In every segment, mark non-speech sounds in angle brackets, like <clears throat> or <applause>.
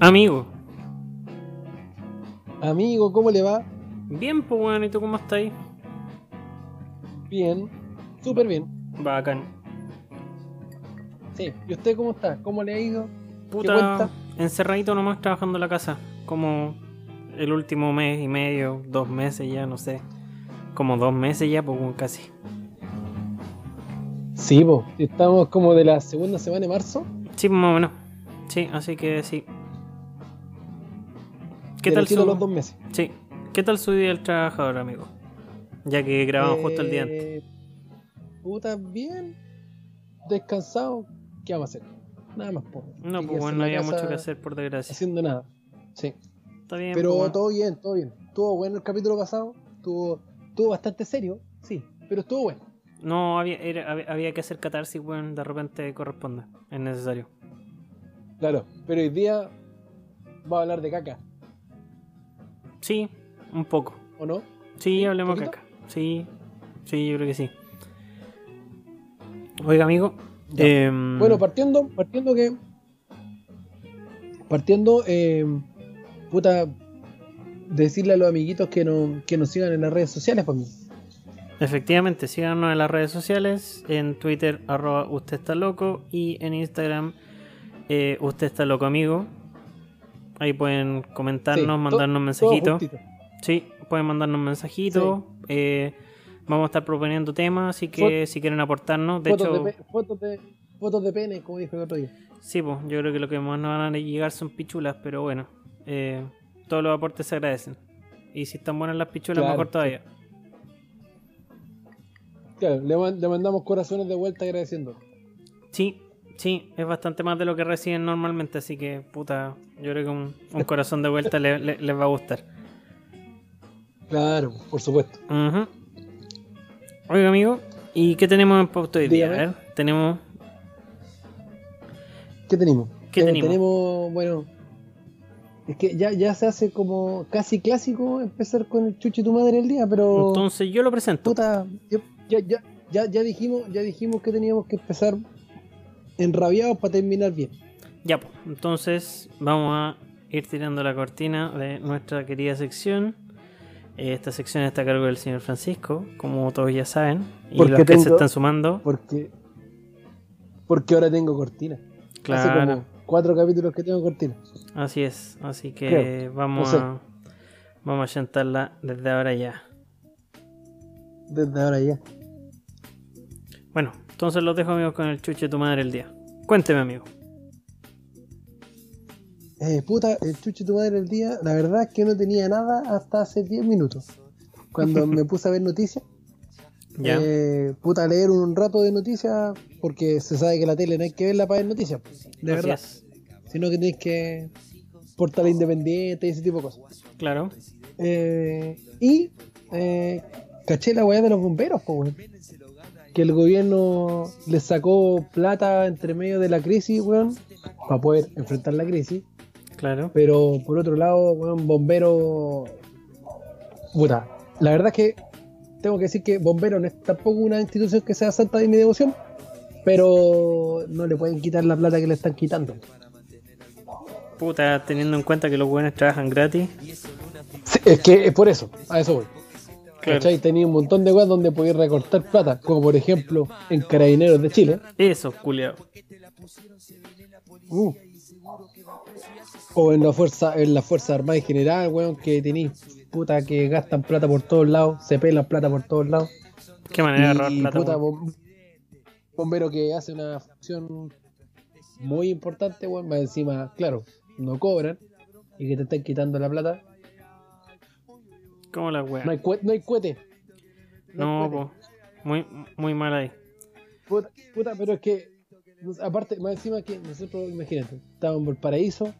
Amigo. Amigo, ¿cómo le va? Bien, pues bueno, ¿y tú cómo estás ahí? Bien, súper bien. Bacán. Sí, ¿y usted cómo está? ¿Cómo le ha ido? Puta, encerradito nomás trabajando en la casa. Como el último mes y medio, dos meses ya, no sé. Como dos meses ya, pues casi. Sí, po. Estamos como de la segunda semana de marzo. Sí, más o menos. Sí, así que sí. ¿Qué tal su... los dos meses. Sí. ¿Qué tal su día del trabajador, amigo? Ya que grabamos justo el día antes. Eh, Puta, bien. Descansado. ¿Qué vamos a hacer? Nada más, po. No, pues bueno, no había mucho que hacer, por desgracia. Haciendo nada. Sí. Está bien, Pero pues, bueno. todo bien, todo bien. Estuvo bueno el capítulo pasado. Estuvo, estuvo bastante serio, sí. Pero estuvo bueno. No, había, era- había, había que hacer catarsis, weón, de repente corresponde. Es necesario. Claro. Pero hoy día va a hablar de caca, Sí, un poco. ¿o no? Sí, hablemos caca. Sí, sí, yo creo que sí. Oiga, amigo. Em, Bueno, partiendo, partiendo que. Partiendo, eh, puta, decirle a los amiguitos que, no, que nos sigan en las redes sociales, pues. efectivamente, síganos en las redes sociales. En Twitter, arroba usted está loco. Y en Instagram, eh, usted está loco, amigo. Ahí pueden comentarnos, Sí, mandarnos mensajitos. Sí, pueden mandarnos mensajitos. eh, vamos a estar proponiendo temas, así que si quieren aportarnos. De Fotos, hecho, de, fotos, de, fotos de pene, como dijo el otro día. sí, pues yo creo que lo que más nos van a llegar son pichulas, pero bueno, eh, todos los aportes se agradecen. Y si están buenas las pichulas, Claro, mejor sí. todavía. Claro, le mandamos corazones de vuelta agradeciendo. Sí, sí, es bastante más de lo que reciben normalmente, así que, puta, yo creo que un, un <laughs> corazón de vuelta le- le- les va a gustar. Claro, por supuesto. Oiga, amigo, ¿y qué tenemos en pauta hoy día? A ver, tenemos. ¿Qué tenemos? ¿Qué Eh, tenemos? Tenemos, bueno. Es que ya, ya se hace como casi clásico empezar con el chuchi tu madre el día, pero. Entonces yo lo presento. Puta, yo- ya, ya, ya, ya dijimos, ya dijimos que teníamos que empezar enrabiados para terminar bien. Ya, pues, entonces vamos a ir tirando la cortina de nuestra querida sección. Eh, Esta sección está a cargo del señor Francisco, como todos ya saben. Y Porque los que se están sumando, Porque. Porque ahora tengo cortina. Hace claro, como cuatro capítulos que tengo cortina. así es. Así que Creo, vamos no sé. a vamos a chantarla desde ahora ya. Desde ahora ya. Bueno, entonces los dejo amigos con el chuche de tu madre el día. Cuénteme, amigo. Eh, puta, el chuchi tu madre el día, la verdad es que no tenía nada hasta hace 10 minutos. Cuando <laughs> me puse a ver noticias, Ya. eh, puta, leer un rato de noticias, porque se sabe que la tele no hay que verla para ver noticias, de Así verdad. es. Sino que tienes que portal independiente y ese tipo de cosas. Claro. Eh, y eh, caché la weá de los bomberos, po, weón. Que el gobierno les sacó plata entre medio de la crisis, weón, para poder enfrentar la crisis. Claro. Pero por otro lado, weón, bombero. Puta, la verdad es que tengo que decir que bombero no es tampoco una institución que sea santa de mi devoción, pero no le pueden quitar la plata que le están quitando. Puta, teniendo en cuenta que los buenos trabajan gratis. Sí, es que es por eso, a eso voy. Claro. ¿Cachai? Tenía un montón de weas donde podía recortar plata, como por ejemplo en Carabineros de Chile. Eso, culiao. Uh. O en la fuerza, en la fuerza armada en general, weón, que tenéis puta que gastan plata por todos lados, se pelan plata por todos lados. Qué manera de robar Y plata. puta, bom- bombero que hace una función muy importante, weón, más encima, claro, no cobran y que te están quitando la plata. ¿Cómo la wea? No hay, no hay cohete. No, po. Muy, muy mal ahí. Puta, puta, pero es que, aparte, más encima que nosotros, imagínate, estábamos en Valparaíso,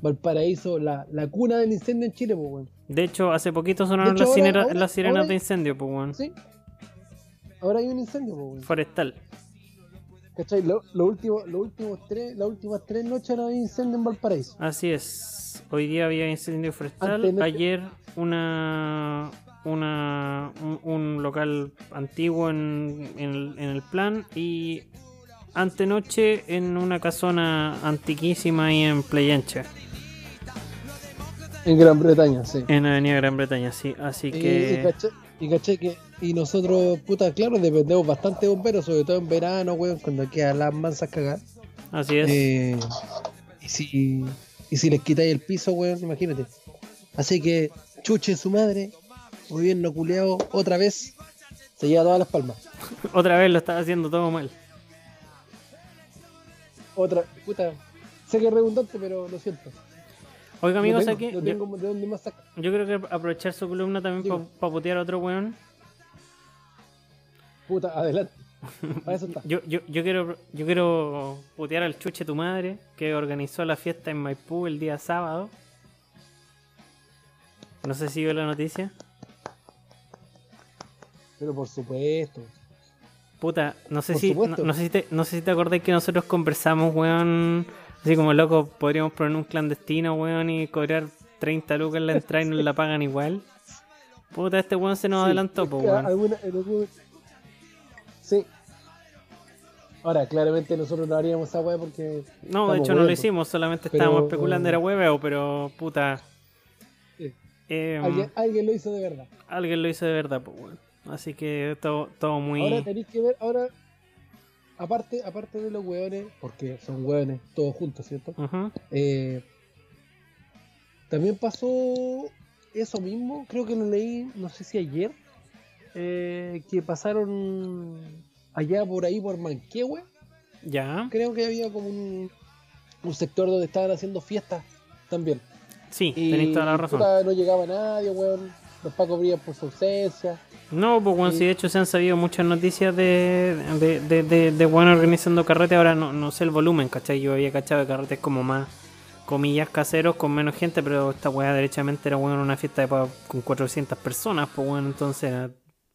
Valparaíso, la, la cuna del incendio en Chile, pues, weón. De hecho, hace poquito sonaron hecho, las, ahora- las sirenas ahora- de incendio, pues, weón. ¿Sí? Ahora hay un incendio, pues, weón. Forestal. ¿Cachai? Lo, lo último, los últimos tres, las últimas tres noches no había incendio en Valparaíso. Así es. Hoy día había incendio forestal. Antes no- Ayer una, una un, un local antiguo en, en el, en el plan y antenoche en una casona antiquísima ahí en Playa Ancha. En Gran Bretaña, sí. En Avenida Gran Bretaña, sí. Así Y, que. y caché, y caché que. Y nosotros, puta, claro, dependemos bastante de bomberos, sobre todo en verano, weón, cuando quedan las mansas cagadas. Así es. Eh, y si. Y si les quitáis el piso, weón, imagínate. Así que, chuche su madre, gobierno culeado, otra vez, se lleva todas las palmas. <laughs> Otra vez lo estaba haciendo todo mal. Otra, puta, sé que es redundante, pero lo siento. Oiga, amigos, no tengo, aquí. no yo- tengo de dónde más sacar. Yo creo que aprovechar su columna también para putear a otro weón. Puta, adelante. Para eso está. Yo, yo, yo quiero yo quiero putear al chuche tu madre que organizó la fiesta en Maipú el día sábado. No sé si vio la noticia. Pero por supuesto. Puta, no sé Por si no sé si te, no sé si te acordás que nosotros conversamos, weón, así como loco, podríamos poner un clandestino, weón, y cobrar 30 lucas en la entrada y nos la pagan igual. Puta, este weón se nos Sí, adelantó, po, weón. alguna- en algún- Sí. Ahora, claramente nosotros no haríamos esa weá porque. No, de hecho no lo hicimos, solamente Pero, estábamos especulando, eh, era hueveo, pero puta. Eh, Alguien, alguien lo hizo de verdad. alguien lo hizo de verdad, pues bueno. Así que todo, todo muy. Ahora tenéis que ver, ahora. Aparte, aparte de los hueones, porque son hueones todos juntos, ¿cierto? Eh, también pasó eso mismo, creo que lo leí, no sé si ayer, eh, que pasaron allá por ahí, por Manquehue, Ya. creo que había como un, un sector donde estaban haciendo fiestas también. Sí, Y toda la razón. puta, no llegaba nadie, weón. Los pacos brillan por su ausencia. No, pues bueno, Sí. si de hecho se han sabido muchas noticias de, de, de, de, de bueno organizando carrete, ahora no, no sé el volumen, ¿cachai? Yo había cachado de carretes como más, comillas, caseros, con menos gente, pero esta weá derechamente era bueno una fiesta de pa- con 400 personas, pues bueno, entonces era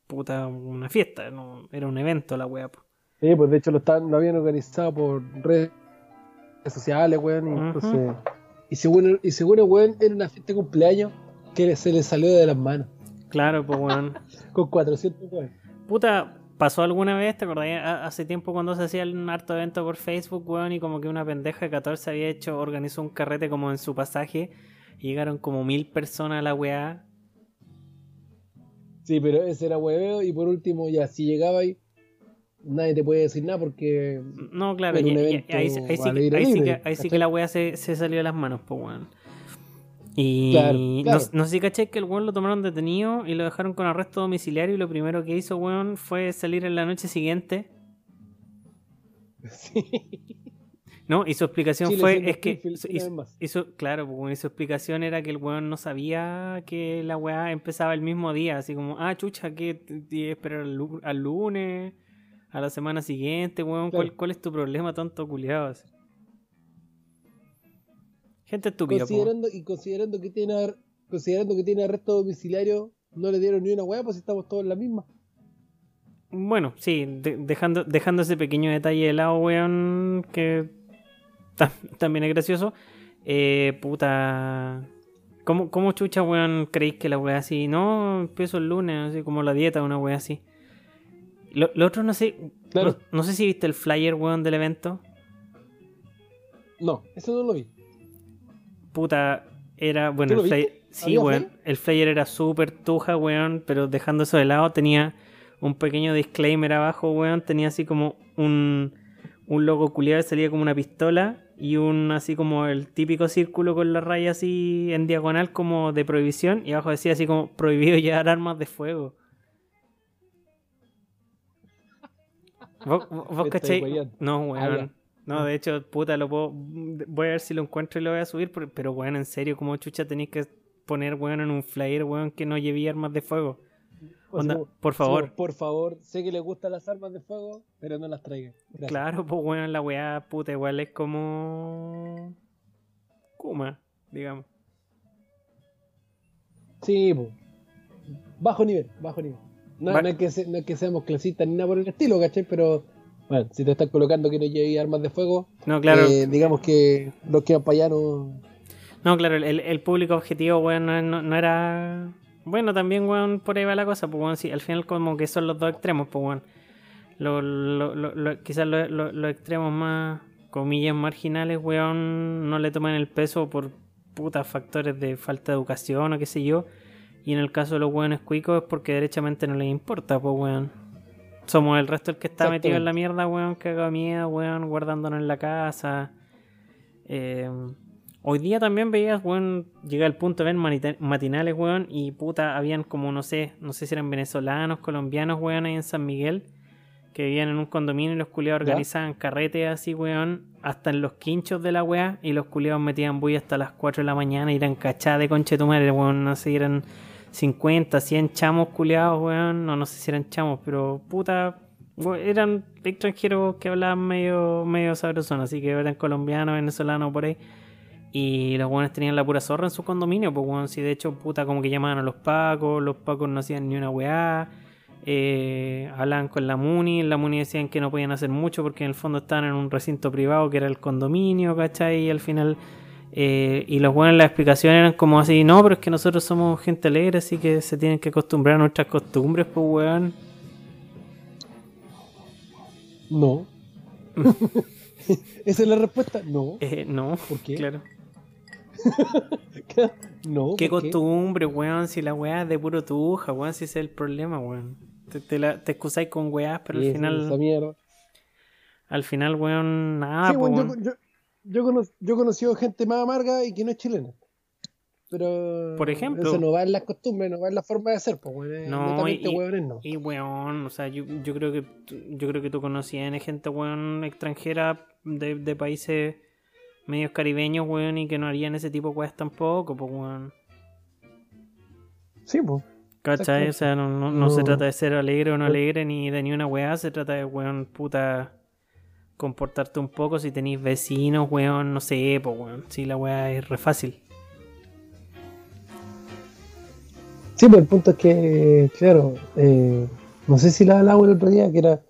puta una fiesta, no, era un evento la weá. pues. Sí, pues de hecho lo, estaban, lo habían organizado por redes sociales, weón. Y, entonces, y según, y según el weón, era una fiesta de cumpleaños que se le salió de las manos. Claro, pues bueno. <laughs> Con 400 weón. Puta, ¿pasó alguna vez? ¿Te acordás? Ha- Hace tiempo cuando se hacía un harto evento por Facebook, weón, y como que una pendeja de 14 había hecho, organizó un carrete como en su pasaje, y llegaron como mil personas a la weá. Sí, pero ese era hueveo. Y por último, ya, si llegaba ahí, nadie te puede decir nada porque. No, claro, y- y- ahí, sí- ahí sí, al que- aire ahí sí libre, que, ahí sí que ¿cachai? la weá se, se salió de las manos, pues weón. Y Claro, no- claro. No, sé si caché que el weón lo tomaron detenido y lo dejaron con arresto domiciliario y lo primero que hizo, weón, fue salir en la noche siguiente. <laughs> Sí. No, y su explicación fue, es que, claro, pues, bueno, y su explicación era que el weón no sabía que la weá empezaba el mismo día, así como, ah, chucha, que esperar al, lu- al lunes, a la semana siguiente, weón, ¿cuál, Claro. cuál es tu problema, tonto culiado? Así. Gente estúpida, po. Considerando, y considerando que tiene considerando que tiene arresto domiciliario, no le dieron ni una hueá, pues estamos todos en la misma. Bueno, sí, de- dejando, dejando ese pequeño detalle de lado, weón, que ta- también es gracioso. Eh, puta. ¿Cómo, ¿Cómo chucha, weón, creéis que la weá así? No, empiezo el lunes, así como la dieta, una weá así. Lo, lo otro no sé. Claro. No, no sé si viste el flyer, weón, del evento. No, eso no lo vi. Puta, era. Bueno, ¿Tú el flyer. Sí, ¿Había weón. El flyer era súper tuja, weón. Pero dejando eso de lado, tenía un pequeño disclaimer abajo, weón. Tenía así como un, un logo culiado que salía como una pistola. Y un así como el típico círculo con la raya así en diagonal, como de prohibición. Y abajo decía así como prohibido llevar armas de fuego. <laughs> ¿Vos. No, Ah, weón. No, de hecho, puta, lo puedo. Voy a ver si lo encuentro y lo voy a subir. Pero, pero weón, en serio, ¿cómo chucha tenéis que poner, weón, en un flyer, weón, que no lleve armas de fuego? Pues, como- por favor. como, por favor, sé que les gustan las armas de fuego, pero no las traigan. Gracias. Claro, pues, weón, la weá, puta, igual es como. Kuma, digamos. Sí, po. bajo nivel, bajo nivel. No, no es que se- no es que seamos clasistas ni nada por el estilo, ¿cachai? Pero, bueno, si te están colocando que no lleve armas de fuego, No, claro. eh, digamos que los que van para allá no. No, claro, el, el público objetivo, weón, no, no- no era. Bueno, también, weón, por ahí va la cosa, pues, weón, sí, al final, como que son los dos extremos, pues, weón. Lo, lo- lo- quizás lo- lo- los extremos más, comillas, marginales, weón, no le toman el peso por putas factores de falta de educación o qué sé yo. Y en el caso de los weones cuicos es porque derechamente no les importa, pues weón. Somos el resto el que está metido en la mierda, weón, que haga miedo, weón, guardándonos en la casa. Eh, hoy día también veías, weón, llega el punto de ver matinales, weón, y puta, habían como, no sé, no sé si eran venezolanos, colombianos, weón, ahí en San Miguel, que vivían en un condominio y los culiados organizaban carretes así, weón, hasta en los quinchos de la weá, y los culiados metían bulla hasta las 4 de la mañana y eran cachadas de conche tu madre, weón, no sé, eran 50, 100 chamos culiados, weón, no, no sé si eran chamos, pero puta, eran extranjeros que hablaban medio, medio sabrosón, así que eran colombianos, venezolanos, por ahí. Y los buenos tenían la pura zorra en su condominio, pues bueno, si de hecho, puta, como que llamaban a los pacos, los pacos no hacían ni una weá, eh, hablaban con la Muni, en la Muni decían que no podían hacer mucho porque en el fondo estaban en un recinto privado que era el condominio, ¿cachai? Y al final, eh, y los buenos la explicación eran como así, no, pero es que nosotros somos gente alegre, así que se tienen que acostumbrar a nuestras costumbres, pues weón. No. <laughs> ¿Esa es la respuesta? No. Eh, no. ¿Por qué? Claro. <laughs> no. ¿Qué costumbre, weón? Si la weá es de puro tuja, weón, si ese es el problema, weón. Te, te, la, te excusáis con weás, pero al final. Al final, weón, nada. Sí, Yo, yo, yo, yo he conocido gente más amarga y que no es chilena. Pero por ejemplo, eso no va en las costumbres, no va en la forma de hacer, pues no, y, no. Y weón, o sea, yo, yo creo que yo creo que tú conocías gente weón extranjera de, de países medios caribeños, weón, y que no harían ese tipo de cosas tampoco, pues weón. Sí, pues. ¿Cachai? O sea, no, no, no, se trata de ser alegre o no alegre ni de ni una weá, se trata de weón puta comportarte un poco si tenéis vecinos, weón, no sé, pues weón. Si la weá es re fácil. Sí, pues el punto es que, claro, eh, no sé si la hablaba el otro día, que era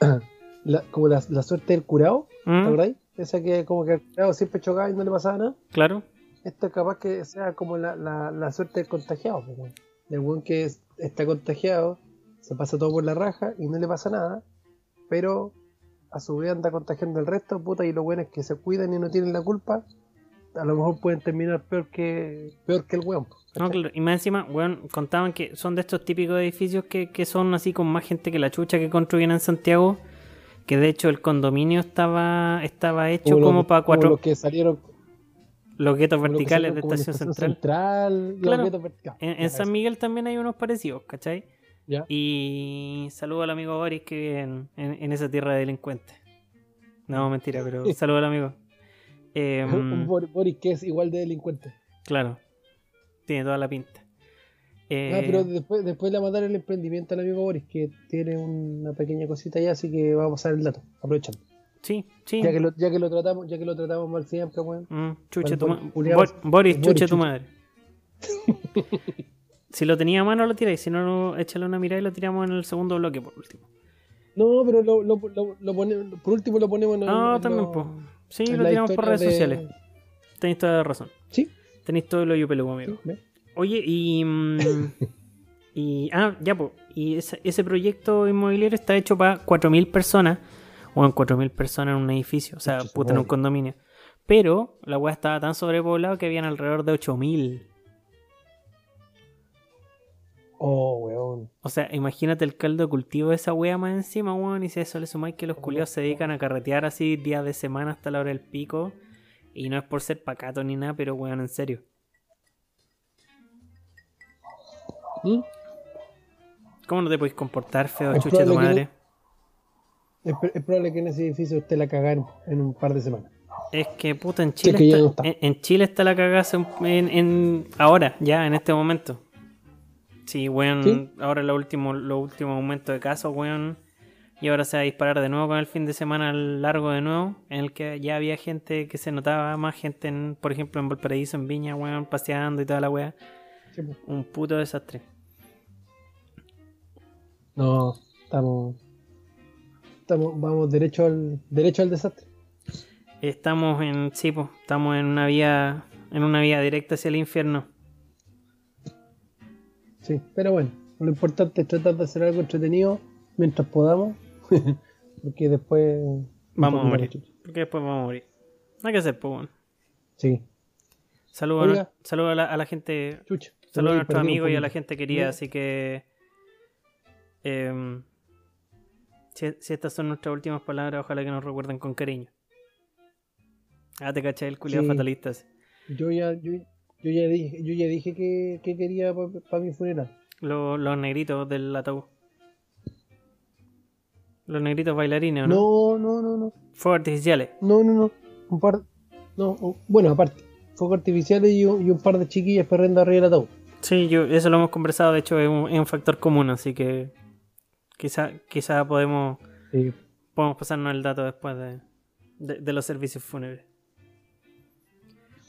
<clears throat> como la, suerte del curado, ¿Mm? ¿verdad? Esa que como que el curado siempre chocaba y no le pasaba nada. Claro. Esto es capaz que sea como la, la, suerte del contagiado, pues, del buen que está contagiado, se pasa todo por la raja y no le pasa nada, pero a su vez anda contagiando el resto, puta, y lo bueno es que se cuidan y no tienen la culpa, a lo mejor pueden terminar peor que peor que el weón. No, claro. Y más encima, weón, contaban que son de estos típicos edificios que, que son así con más gente que la chucha que construyen en Santiago. Que de hecho el condominio estaba estaba hecho como, para cuatro. Los que salieron. Los guetos verticales de Estación Central. central En, San Miguel también hay unos parecidos, ¿cachai? Y saludo al amigo Boris que vive en, en esa tierra de delincuentes. No, mentira, pero <laughs> saludo al amigo. em, Boris que es igual de delincuente. Claro, tiene toda la pinta. ah, pero después, después le vamos a dar el emprendimiento al amigo Boris, que tiene una pequeña cosita allá, así que vamos a dar el dato, aprovechando. Sí, sí. Ya que lo, ya que lo tratamos, ya que lo tratamos mal siempre, weón. Mm, chuche tu madre. Boris, chuche tu madre. Si lo tenía a mano lo tiráis, si no, échale una mirada y lo tiramos en el segundo bloque por último. No, pero lo, lo, lo, lo ponemos, por último lo ponemos en el. No, también, pues. Sí, lo tiramos por redes sociales. Tenéis toda la razón. Sí. Tenéis todo el hoyo peludo, amigo. Oye, y. Mm, <laughs> y. Ah, ya, pues. Y ese, ese, proyecto inmobiliario está hecho para 4.000 personas. O en 4.000 personas en un edificio. O sea, puta, en un condominio. Pero la weá estaba tan sobrepoblada que habían alrededor de 8.000. Oh, weón. O sea, imagínate el caldo de cultivo de esa wea más encima, weón. Y si eso le sumáis que los culiados se dedican a carretear así días de semana hasta la hora del pico. Y no es por ser pacato ni nada, pero weón, en serio. ¿Mm? ¿Cómo no te podéis comportar, feo, chucha chucha tu madre? es, probable que en ese edificio esté la cagada en, un par de semanas. Es que puta, en Chile, está, En, Chile está la cagada en, ahora, ya, en este momento. Sí, weón, ahora los últimos lo último aumentos de casos, weón. Y ahora se va a disparar de nuevo con el fin de semana largo de nuevo, en el que ya había gente que se notaba, más gente, en, por ejemplo, en Valparaíso, en Viña, weón, paseando y toda la weá. Un puto desastre. No, estamos, estamos, vamos derecho al, derecho al desastre. Estamos en, sí, pues, estamos en una vía, en una vía directa hacia el infierno. Sí, pero bueno, lo importante es tratar de hacer algo entretenido mientras podamos, <laughs> porque después vamos a morir. Porque después vamos a morir. No hay que hacer, pues bueno. Sí. Saludos a, saludo a, la, a la gente, Chucha. saludos a nuestros amigos y a la gente querida, así que... em, si, si estas son nuestras últimas palabras, ojalá que nos recuerden con cariño. Ah, te caché el culiado Sí. fatalista. Yo ya, yo, yo ya dije, yo ya dije que, que quería para mi funeral. Los, los negritos del ataúd. Los negritos bailarines, ¿o ¿no? No, no, no, no. Fuegos artificiales. No, no, no. Un par. No, un- bueno, aparte. Fuegos artificiales y un, y un par de chiquillas perdiendo arriba del ataúd. Sí, yo, eso lo hemos conversado, de hecho es un, es un factor común, así que quizá, quizá podemos, Sí. podemos pasarnos el dato después de, de, de los servicios fúnebres.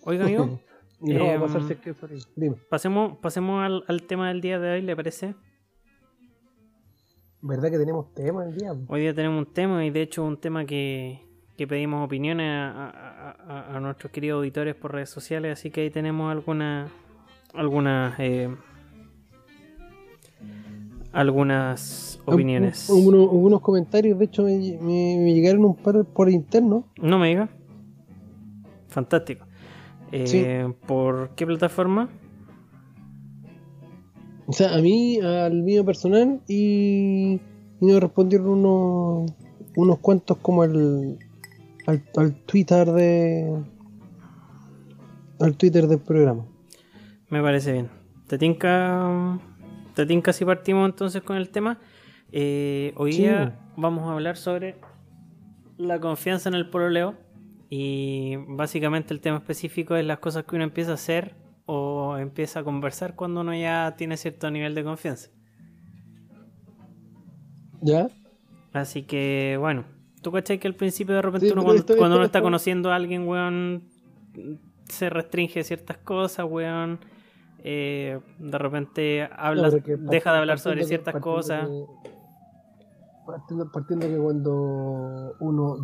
Oiga, amigo, <laughs> y no va a pasar si es que. Dime. pasemos, pasemos al, al tema del día de hoy, ¿le parece? ¿Verdad que tenemos tema el día? Hoy día tenemos un tema y de hecho un tema que, que pedimos opiniones a, a- a- a nuestros queridos auditores por redes sociales, así que ahí tenemos algunas algunas eh, algunas opiniones. Hubo unos, hubo unos comentarios, de hecho me, me- me llegaron un par por interno. No me diga. Fantástico. Eh, ¿Por qué plataforma? O sea, a mí, al mío personal, y, y nos respondieron unos, unos cuantos como el, al, al Twitter de al Twitter del programa. Me parece bien. ¿Te tinca, te tinca si partimos entonces con el tema? Eh, hoy Sí. día vamos a hablar sobre la confianza en el pololeo y básicamente el tema específico es las cosas que uno empieza a hacer o empieza a conversar cuando uno ya tiene cierto nivel de confianza. ¿Ya? Así que bueno, tú cachai que al principio de repente Sí, uno cuando, cuando uno está conociendo a alguien, weón, se restringe ciertas cosas, weón. eh, de repente habla, No, deja de hablar sobre que- ciertas cosas. que- partiendo, partiendo que cuando uno.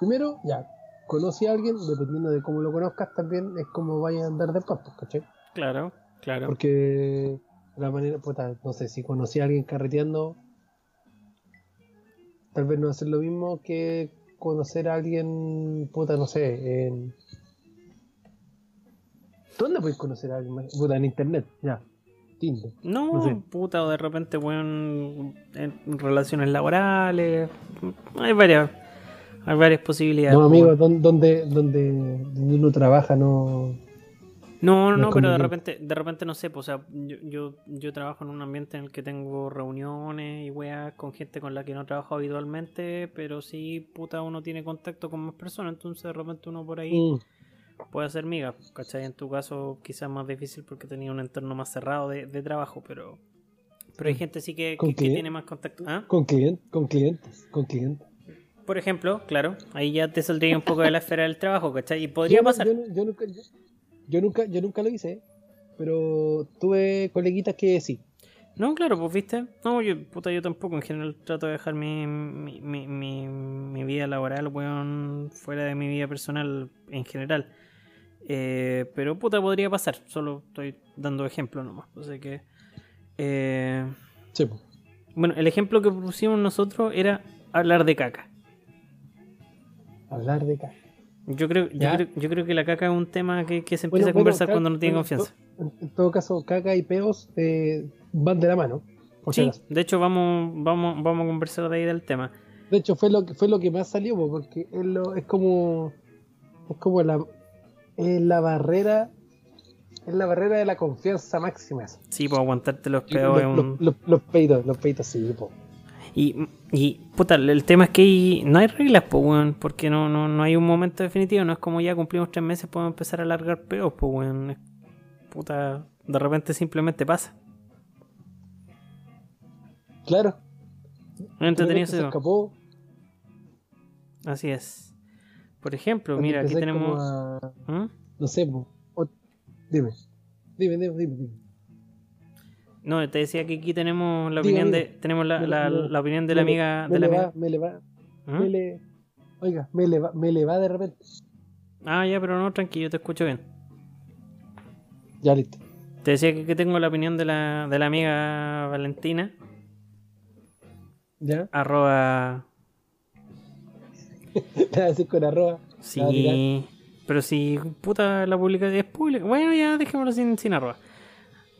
Primero, ya, conoce a alguien, dependiendo de cómo lo conozcas, también es como vaya a andar después, ¿cachai? Claro, claro. Porque la manera, puta, no sé, si conocí a alguien carreteando, tal vez no va a ser lo mismo que conocer a alguien, puta, no sé, en... ¿Dónde puedes conocer a alguien? Puta, en internet, ya, Tinder. No, no sé. puta, o de repente, weón, en relaciones laborales. Hay varias, hay varias posibilidades. No, weón. amigo, don- donde, donde, donde uno trabaja no... No, no, pero de repente, de repente no sé, pues, o sea, yo, yo, yo trabajo en un ambiente en el que tengo reuniones y weas con gente con la que no trabajo habitualmente, pero sí, puta, uno tiene contacto con más personas, entonces de repente uno por ahí Mm, puede hacer migas, ¿cachai? En tu caso quizás más difícil porque tenía un entorno más cerrado de, de trabajo, pero pero hay Mm. gente sí que, ¿Con que- tiene más contacto. ¿Ah? con, client, con clientes, con clientes. Por ejemplo, claro, ahí ya te saldría un poco de la esfera del trabajo, ¿cachai? Y podría Yo pasar. Yo, nunca, yo, nunca, yo nunca lo hice, pero tuve coleguitas que sí. No, claro, pues viste. No, yo, puta, yo tampoco. En general trato de dejar mi, mi, mi, mi, mi vida laboral, weón, fuera de mi vida personal en general. Eh, pero puta, podría pasar. Solo estoy dando ejemplo nomás. O sea que. eh, Sí, po. bueno, el ejemplo que pusimos nosotros era hablar de caca. Hablar de caca. Yo creo, yo creo, yo creo que la caca es un tema que, que se Bueno, empieza a bueno, conversar cuando no tiene confianza. En, en todo caso, caca y peos eh, van de la mano. Por Sí, de hecho vamos, vamos, vamos a conversar de ahí del tema. De hecho, fue lo que fue lo que más salió, po, porque es, lo- es como es como la es la barrera es la barrera de la confianza máxima. esa. Sí, pues aguantarte los peos los, un... los- los peitos, los peitos sí, po. Y, y puta, el tema es que hay- no hay reglas, pues, weón, porque no, no, no hay un momento definitivo, no es como ya cumplimos tres meses, podemos empezar a largar peos, pues, weón. Puta, de repente simplemente pasa. Claro. Entretenido se escapó. Así es. Por ejemplo, mira, aquí tenemos... a- ¿Mm? no sé, po, o- dime. Dime, dime, dime, dime. No, te decía que aquí tenemos la Diga, opinión de... Tenemos la, Me- la- me- la opinión de la amiga... me De la le amiga. va, me le va, me le, oiga, me le va, me le va de repente. Ah, ya, pero no, tranquilo, te escucho bien. Ya listo. Te decía que, que tengo la opinión de la, de la amiga Valentina, ¿Ya? arroba... Le voy a decir con arroba. Sí. Pero si puta la publicación es pública. Bueno, ya dejémoslo sin, sin arroba.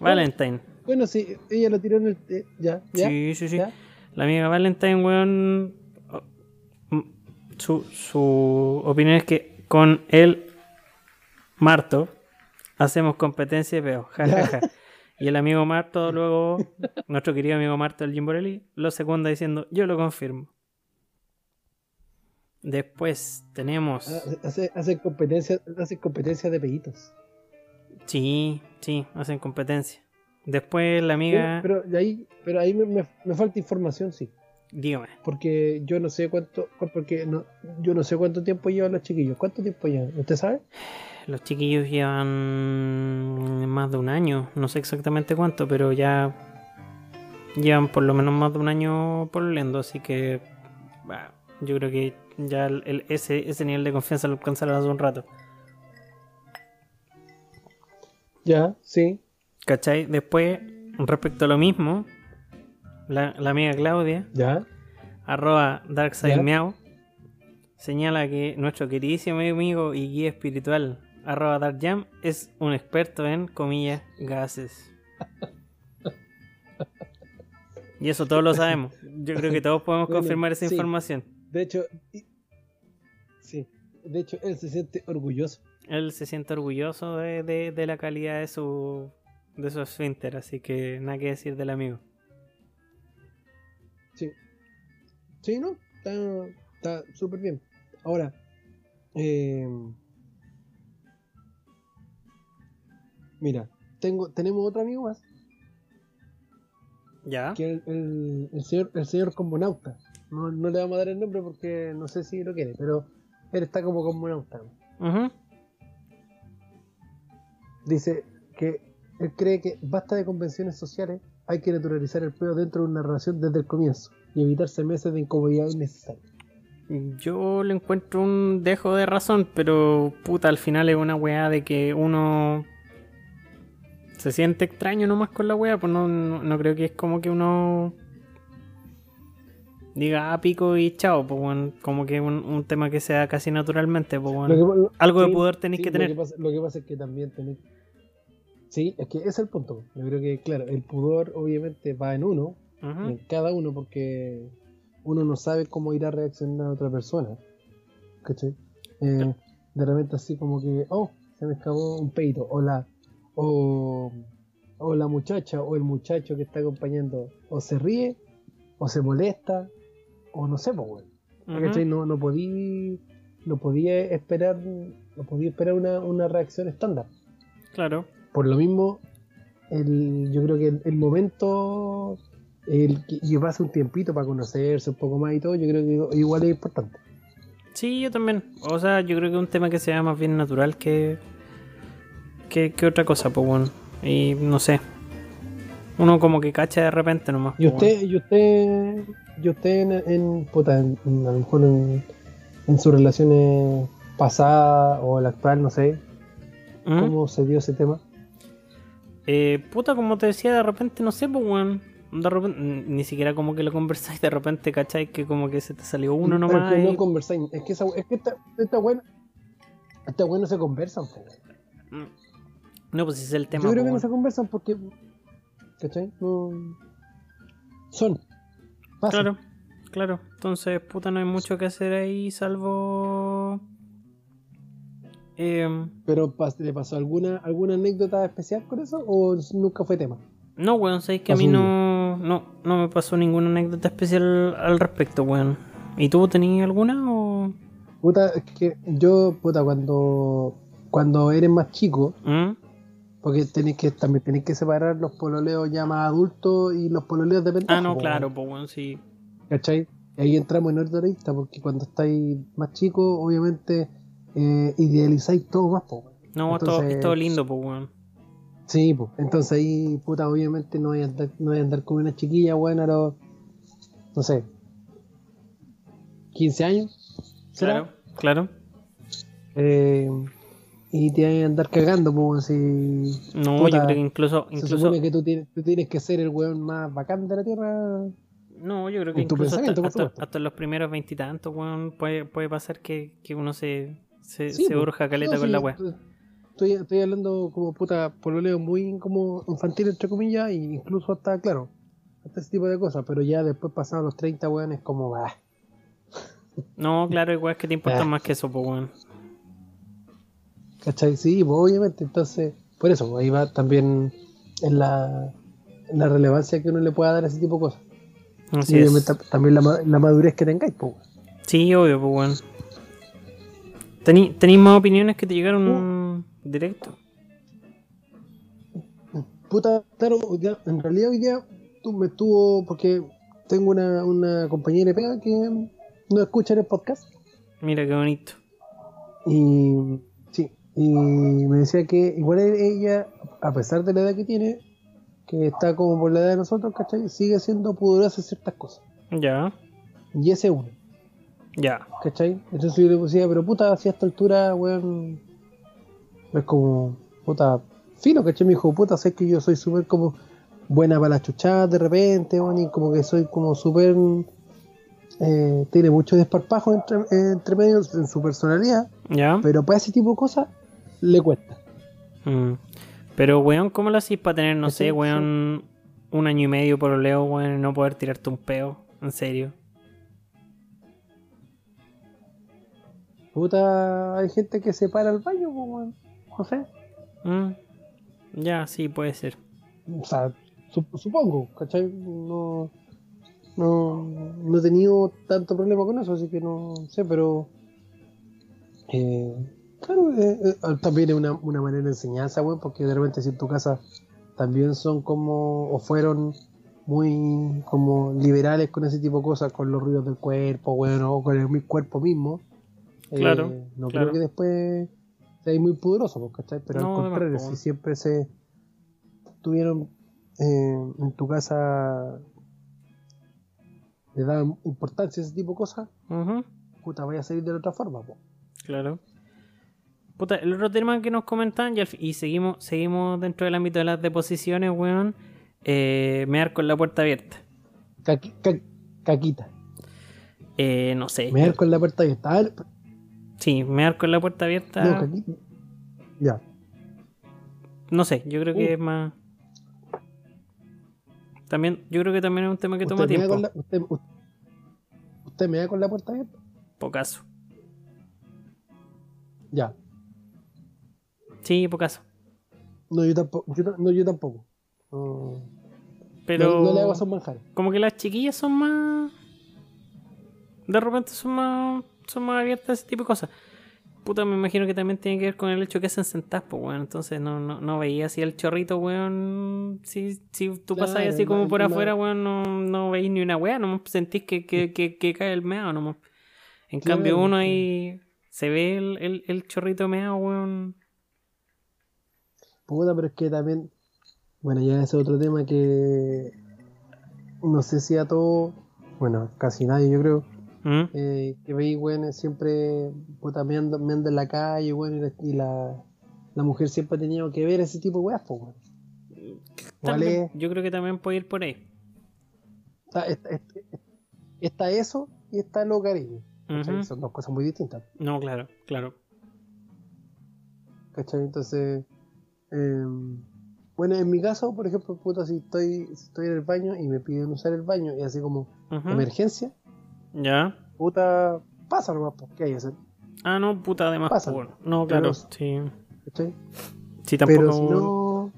Valentine. Bueno, sí, ella lo tiró en el. eh, ya, ya. Sí, sí, sí. ya. La amiga Valentine, weón. Su, su opinión es que con el Marto hacemos competencia de peo. Ja, ja, ja. <laughs> Y el amigo Marto, luego, nuestro querido amigo Marto del Jimborelli, lo secunda diciendo: Yo lo confirmo. Después tenemos. Ah, Hace, hace competencia, hace competencia de peditos. Sí, sí, hacen competencia. Después la amiga. Pero, pero ahí, pero ahí me, me- me falta información, sí. Dígame. Porque yo no sé cuánto, porque no, yo no sé cuánto tiempo llevan los chiquillos. ¿Cuánto tiempo llevan? ¿Usted sabe? Los chiquillos llevan más de un año, no sé exactamente cuánto, pero ya llevan por lo menos más de un año pololeando, así que bah, yo creo que ya el- el- ese, ese nivel de confianza lo alcanzaron hace un rato. Ya, sí. ¿Cachai? Después, respecto a lo mismo, la, la amiga Claudia, Ya. arroba. DarkSideMeow, señala que nuestro queridísimo amigo y guía espiritual, arroba DarkJam, es un experto en, comillas, gases. Y eso todos lo sabemos. Yo creo que todos podemos <laughs> confirmar esa sí. información. De hecho, y- sí. De hecho, él se siente orgulloso. Él se siente orgulloso de, de- de la calidad de su, de su esfínter, así que nada que decir del amigo. Sí. Sí, ¿no? Está está súper bien. Ahora, eh, mira, tengo, tenemos otro amigo más, ¿Ya? que el, el- el señor, el señor Combonauta. No, no le vamos a dar el nombre porque no sé si lo quiere, pero él está como Combonauta. Ujú. Dice que él cree que basta de convenciones sociales, hay que naturalizar el peo dentro de una relación desde el comienzo y evitarse meses de incomodidad innecesaria. Yo le encuentro un dejo de razón, pero puta, al final es una weá de que uno se siente extraño nomás con la weá, pues no, no, no creo que es como que uno diga ah, pico y chao, pues weón, como que un, un tema que sea casi naturalmente, pues que- lo- Algo de pudor tenéis sí, que Lo tener. que, pasa, lo que pasa es que también tenéis. Sí, es que ese es el punto. Yo creo que, claro, el pudor obviamente va en uno, en cada uno, porque uno no sabe cómo irá a reaccionar a otra persona. ¿Cachai? Eh, de repente, así como que, oh, se me escapó un peito, o la, o, o la muchacha o el muchacho que está acompañando, o se ríe, o se molesta, o no sé, pues. ¿cachai? No, no podía no podía esperar no podía esperar una, una reacción estándar Claro. Por lo mismo el, yo creo que el, el momento el que pase un tiempito para conocerse un poco más y todo yo creo que igual es importante Sí, yo también. O sea, yo creo que es un tema que sea más bien natural que, que, que otra cosa, pues bueno. Y no sé. Uno como que cacha de repente nomás. y pues, usted y usted y usted en, en, puta, en- en- a lo mejor en, en sus relaciones pasadas o la actual no sé. ¿Mm? cómo se dio ese tema Eh, puta, como te decía, de repente, no sé, pues, weón. De repente, ni siquiera como que lo conversáis, de repente, ¿cachai? Que como que se te salió uno Es nomás. que y- no conversáis. Es que, esa, es que esta, esta buena. Esta buena no se conversan. Mm. No, pues ese es el tema. Yo creo po, que no se conversan porque. ¿Cachai? No. Son. Pasan. Claro, claro. Entonces, puta, no hay mucho que hacer ahí, salvo. Eh, Pero ¿le pasó alguna, alguna anécdota especial con eso? ¿O nunca fue tema? no, weón, sabéis que a mí no, no, no me pasó ninguna anécdota especial al respecto, weón. ¿Y tú tenías alguna o.? Puta, es que yo, puta, cuando. Cuando eres más chico, ¿Mm? porque tenés que también tenés que separar los pololeos ya más adultos y los pololeos de pendejo. Ah, no, claro, pues, weón, sí. ¿Cachai? Y ahí entramos en otra lista, porque cuando estáis más chicos, obviamente eh, idealizáis todo más, po. No, es todo- es todo lindo, pues, weón. Sí, pues. Entonces ahí, puta, obviamente no voy a andar, no voy a andar con una chiquilla, bueno, a los, no sé, 15 años. ¿será? Claro, claro. Eh, y te vas a andar cagando, pues, si No, Puta, yo creo que incluso. se incluso supone que tú tienes, tú tienes que ser el weón más bacán de la tierra. No, yo creo que incluso hasta, hasta los primeros veintitantos, weón, puede, puede pasar que, que uno se, Se, Sí, se urja caleta No, con sí, la weá. Estoy, estoy hablando como puta pololeo muy como infantil entre comillas e incluso hasta claro hasta ese tipo de cosas pero ya después pasados los 30 weón es como ah, No, claro, igual es que te importa Ah. más que eso, pues weón. ¿cachai? Sí, pues obviamente entonces por eso pues, ahí va también en la, en la relevancia que uno le pueda dar a ese tipo de cosas Así y es. también la, la madurez que tengáis pues weón. Sí, obvio, pues weón. ¿Tenéis más opiniones que te llegaron directo? Puta, claro, en realidad hoy día tú me estuvo, porque tengo una, una compañera de pega que no escucha el podcast, Mira qué bonito. y sí, y me decía que igual ella, a pesar de la edad que tiene, que está como por la edad de nosotros, ¿cachai? Sigue siendo pudorosa en ciertas cosas, Ya, y ese es uno, ya. ¿cachai? Entonces yo le decía, pero puta, hacia esta altura, weón, es como, puta, fino, ¿cachai? Me dijo, puta, sé que yo soy súper como buena para la chuchada de repente, weón, y como que soy como súper, eh, tiene mucho desparpajo entre, entre medio en su personalidad, Ya. pero para ese tipo de cosas le cuesta. Mm. Pero, weón, ¿cómo lo hacís para tener, no sé, weón, un año y medio por leo, weón, y no poder tirarte un peo? En serio. Puta, hay gente que se para al baño, pues, weón, no sé. Mm. Ya, sí, puede ser. O sea, sup- supongo, ¿cachai? No, no, no he tenido tanto problema con eso, así que no sé, pero. eh, claro, eh, eh, también es una, una manera de enseñanza, weón, porque de repente si en tu casa también son como, o fueron muy como liberales con ese tipo de cosas, con los ruidos del cuerpo, weón, o con el mi- cuerpo mismo. Eh, Claro, no claro. creo que después seáis muy poderoso, pues, ¿cachai? Pero No, al contrario, si siempre se tuvieron eh, en tu casa le dan importancia a ese tipo de cosas, puta, vaya a salir de la otra forma, po. Claro. Puta, el otro tema que nos comentan, y, al fi- y seguimos, seguimos dentro del ámbito de las deposiciones, weón, eh, mear con la puerta abierta. Caqui- ca- caquita. Eh, no sé. Me con la puerta abierta. A ver, Sí, mear con la puerta abierta. no. Ya. No sé, yo creo que Uh. es más. También, yo creo que también es un tema que toma ¿Usted me, da tiempo. la, usted, usted- usted me da con la puerta abierta? Pocaso. Ya. Sí, pocaso. No, yo tampoco. Yo, no- yo tampoco. Pero. no, no le hago a esos manjares. Como que las chiquillas son más. De repente son más. Son más abiertas a ese tipo de cosas. Puta, me imagino que también tiene que ver con el hecho que hacen sentadas, pues, weón. Entonces no, no, no veía así el chorrito, weón. Si, si tú Claro, así como por afuera, weón, no, no veis ni una weá, nomás sentís que, que, que, que cae el meado, nomás. En Claro, cambio, uno sí. ahí se ve el, el, el chorrito meado, weón. Puta, pero es que también. Bueno, ya ese es otro tema que. No sé si a todo. Bueno, casi nadie, yo creo. ¿Mm? eh, que veis, weón, siempre puta, me ando, me ando en la calle, weón, y, la, y la, la mujer siempre ha tenido que ver ese tipo de weas, weón. Vale. Yo creo que también puede ir por ahí. Está, está, está- está eso y está lo cariño. Son dos cosas muy distintas, No, claro, claro. ¿cachai? Entonces, eh, bueno, en mi caso, por ejemplo, puta, si estoy, si estoy en el baño y me piden usar el baño y así como emergencia, Ya. puta, pasa nomás, pues, ¿qué hay que hacer? Ah, no, puta, además. Pasa. pues, bueno. No, claro, Pero- sí. ¿cachai? Sí, tampoco. Pero si no.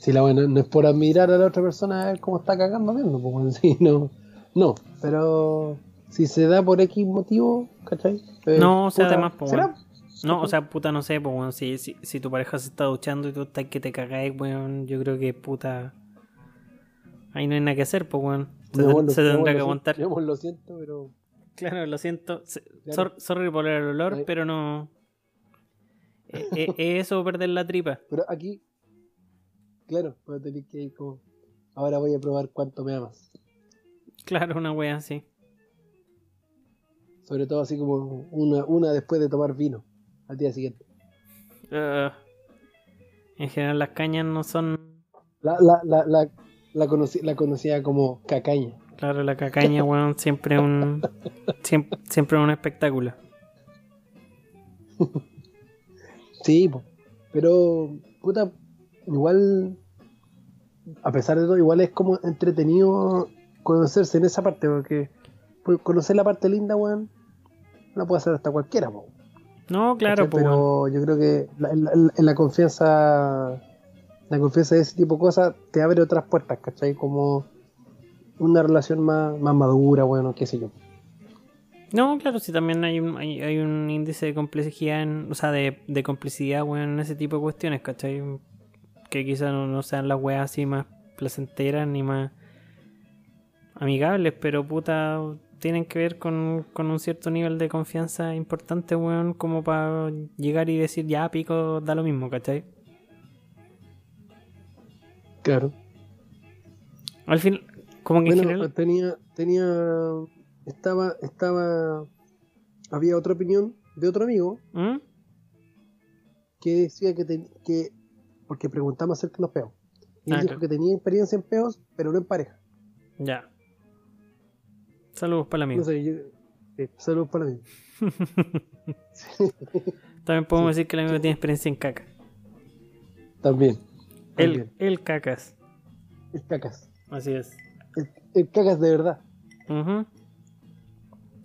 Si la bueno, no es por admirar a la otra persona a ver cómo está cagando viendo, pues bueno, <laughs> sí, no. No, pero si se da por X motivo, ¿cachai? Eh, No, o sea, puta, además, pues, ¿será? bueno. No, o sea, puta, no sé, pues, weón, si, si, si tu pareja se está duchando y tú estás que te cagáis, weón, yo creo que, puta, ahí no hay nada que hacer, pues, weón. Se, tendrá que aguantar. amor, lo siento, pero. Claro, lo siento. Se- Claro. sor- sorry por el olor, Ay. pero no... Eh, eh, <laughs> Es eso perder la tripa. Pero aquí. Claro, voy a tener que ir como. Ahora voy a probar cuánto me amas. Claro, una wea así. Sobre todo así como una, una después de tomar vino al día siguiente. En general las cañas no son... La, la, la, la, la, conocí, la conocía como cacaña. Claro, la cacaña, <laughs> weón, siempre un... Siempre, siempre un espectáculo. Sí, pero, puta, igual, a pesar de todo, igual es como entretenido conocerse en esa parte, porque pues, conocer la parte linda, weón, la puede hacer hasta cualquiera, po. No, claro, ¿Cachai? weón. pero yo creo que la- la, en la confianza, la confianza de ese tipo de cosas te abre otras puertas, ¿cachai? Como una relación más, más madura, bueno, qué sé yo. No, claro, sí, también hay un, hay, hay un índice de complejidad, o sea, de, de complicidad, weón, en ese tipo de cuestiones, ¿cachai? Que quizás no, no sean las weas así más placenteras ni más amigables, pero puta, tienen que ver con, con un cierto nivel de confianza importante, weón, como para llegar y decir, ya, pico, da lo mismo, ¿cachai? Claro. Al fin, como que en Bueno, general... tenía, tenía, estaba, estaba, había otra opinión de otro amigo ¿Mm? que decía que, ten- que porque preguntamos acerca de los peos. Y él Ah, dijo claro. que tenía experiencia en peos, pero no en pareja. Ya. Saludos para el amigo. No sé, yo, sí, saludos para mí. <laughs> También podemos Sí. decir que el amigo tiene experiencia en caca. También. El, el cacas. El cacas. Así es. El, el cacas de verdad.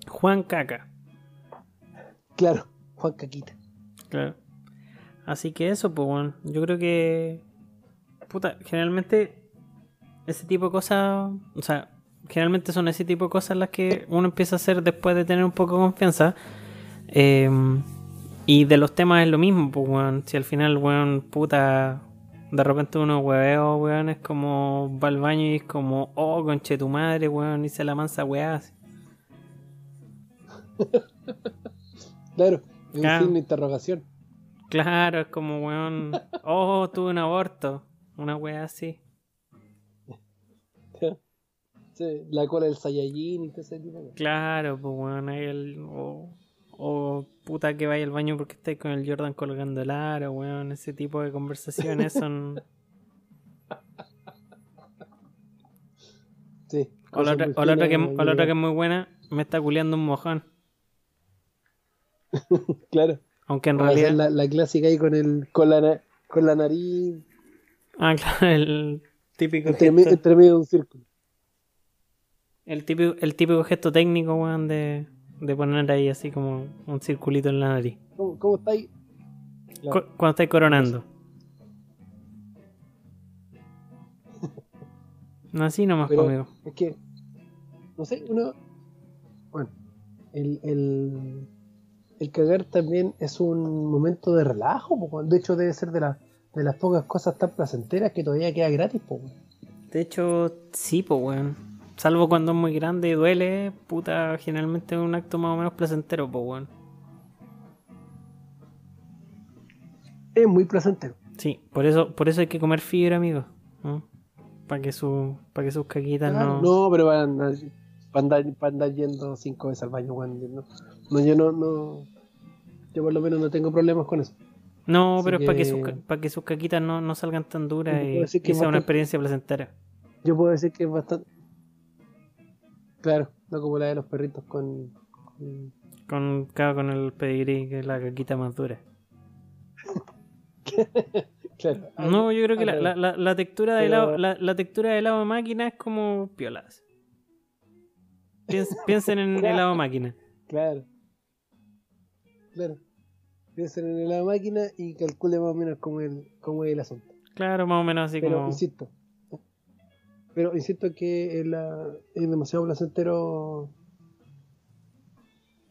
Juan Caca. Claro. Juan Caquita. Claro. Así que eso, pues bueno. Yo creo que. Puta, generalmente. Ese tipo de cosas. O sea, generalmente son ese tipo de cosas las que uno empieza a hacer después de tener un poco de confianza. Eh, y de los temas es lo mismo, pues weón. Si al final, weón, puta. De repente uno hueveo, weón, es como va al baño y es como, oh, conche tu madre, weón, hice la mansa weá. <laughs> Claro. Es Claro. un signo de interrogación. Claro, es como, weón, <laughs> oh, tuve un aborto. Una weá así. <laughs> Sí, la cola del Saiyajin y todo ese tipo de. Claro, pues weón, ahí el. O, o puta que vaya al baño porque estáis con el Jordan colgando el aro, weón. Ese tipo de conversaciones <laughs> son. Sí. O la, otra, muy o la otra que, finas, o la otra que es muy- buena, me está culeando un mojón. <laughs> Claro. Aunque en O realidad. La, la clásica ahí con el con la, con la nariz Ah, <laughs> claro, el típico entre, gesto. entre medio de un círculo. El típico, el típico gesto técnico, weón, de, de poner ahí así como un circulito en la nariz. ¿Cómo, cómo estáis? Cu- cuando estáis coronando. <laughs> Así nomás Pero- conmigo. Es que, no sé, uno. Bueno, el, el, el cagar también es un momento de relajo. po, de hecho, debe ser de, la- de las pocas cosas tan placenteras que todavía queda gratis. po. De hecho, sí, pues, weón. Salvo cuando es muy grande y duele, puta, generalmente es un acto más o menos placentero, pues, weón. Es muy placentero. Sí, por eso, por eso hay que comer fibra, amigos. Para que, su, para que sus caquitas Claro, no... no, pero van a andar, para andar, para andar yendo cinco veces al baño, weón. No, no, yo no, no. Yo por lo menos no tengo problemas con eso. No, Así pero es para que sus, ca- pa' que sus caquitas no, no salgan tan duras y, que sea una experiencia placentera. Yo puedo decir que es bastante. Claro, no como la de los perritos con. con- Con, claro, con el pedigrí, que es la caquita más dura. <laughs> Claro. No, yo creo que la, la, la, la textura de helado, la, textura de helado máquina es como piolas. Piens- <laughs> piensen en Claro. helado máquina. Claro. Claro. Piensen en la máquina y calcule más o menos cómo es el, cómo es el asunto. Claro, más o menos así Pero como. insisto. Pero insisto que es, la- es demasiado placentero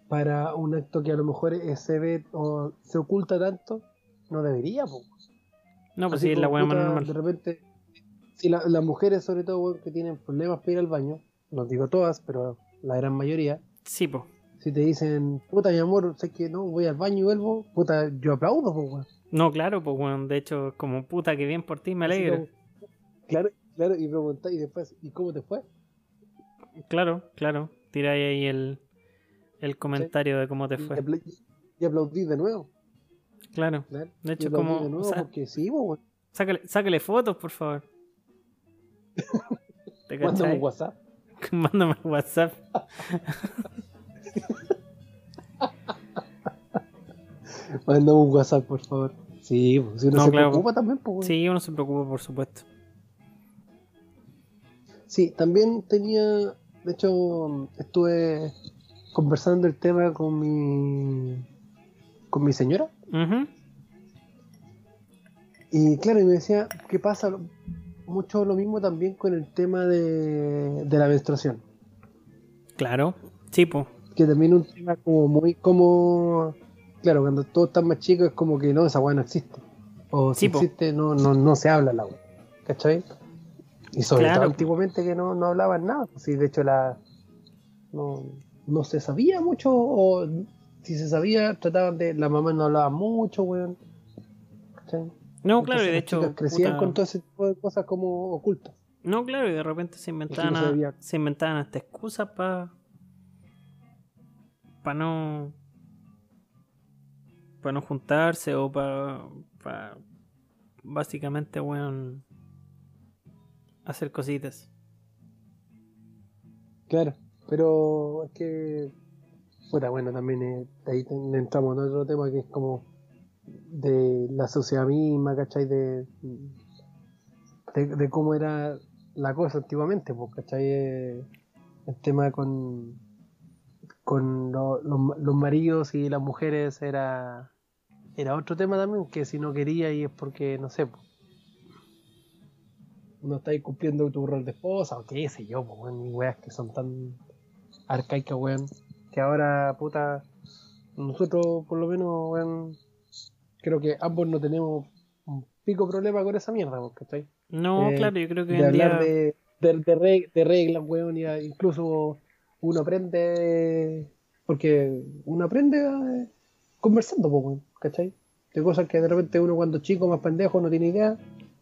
para un acto que a lo mejor se ve o se oculta tanto. No debería, po. No, pues Así sí, es la más puta, normal. De repente, si la- las mujeres, sobre todo, weón, que tienen problemas para ir al baño, no digo todas, pero la gran mayoría, Sí, pues. si te dicen, puta, mi amor, sé que no, voy al baño y vuelvo, puta, yo aplaudo, pues, weón. No, claro, pues bueno, de hecho, como puta que bien por ti, me alegro. claro, claro, y preguntáis y después, ¿y cómo te fue? Claro, claro. Tiráis ahí el, el comentario de cómo te Y, fue. y aplaudí de nuevo. Claro. claro. De hecho, como- de nuevo porque sí, pues, weón. Sácale, sácale fotos, por favor. <laughs> ¿Te Mándame un WhatsApp. <laughs> Mándame un WhatsApp. <laughs> Mándame un WhatsApp, por favor. Sí, pues, si uno No, se claro. preocupa también, pues. Sí, uno se preocupa, por supuesto. Sí, también tenía, de hecho, estuve conversando el tema con mi con mi señora y claro, y me decía que pasa mucho lo mismo también con el tema de, de la menstruación, Claro. Sí, pues. que también un tema como muy como claro, cuando todos están más chicos es como que no, esa weá no existe. O si existe no, no, no se habla la weá. ¿Cachai? Y sobre Claro. todo antiguamente que no, no hablaban nada. pues Sí, de hecho la no, no se sabía mucho, o si se sabía, trataban de. La mamá no hablaba mucho, weón. ¿Cachai? No, claro, y de hecho. crecían puta, con todo ese tipo de cosas como ocultas. No, claro, y de repente se inventaban, no a- sabía. se inventaban hasta excusas para. para no. para no juntarse o para. para básicamente, weón. Hacer cositas. Claro, pero es que. Bueno, también eh, ahí entramos en otro tema que es como de la sociedad misma, ¿cachai? De, de, de cómo era la cosa antiguamente, pues, ¿cachai? Eh, El tema con, con lo- los, los maridos y las mujeres era, era otro tema también, que si no quería y es porque, no sé, pues, no estáis cumpliendo tu rol de esposa o qué sé yo, pues, weón, y weas que son tan arcaicas, weón, que ahora, puta, nosotros por lo menos, weón, creo que ambos no tenemos un pico problema con esa mierda, pues, ¿cachai? No, Eh, claro, yo creo que de en día. hablar de, de, de, reg- de reglas, weón, y incluso uno aprende, porque uno aprende eh, conversando, pues, weón, ¿cachai? De cosas que de repente uno cuando chico, más pendejo, no tiene idea,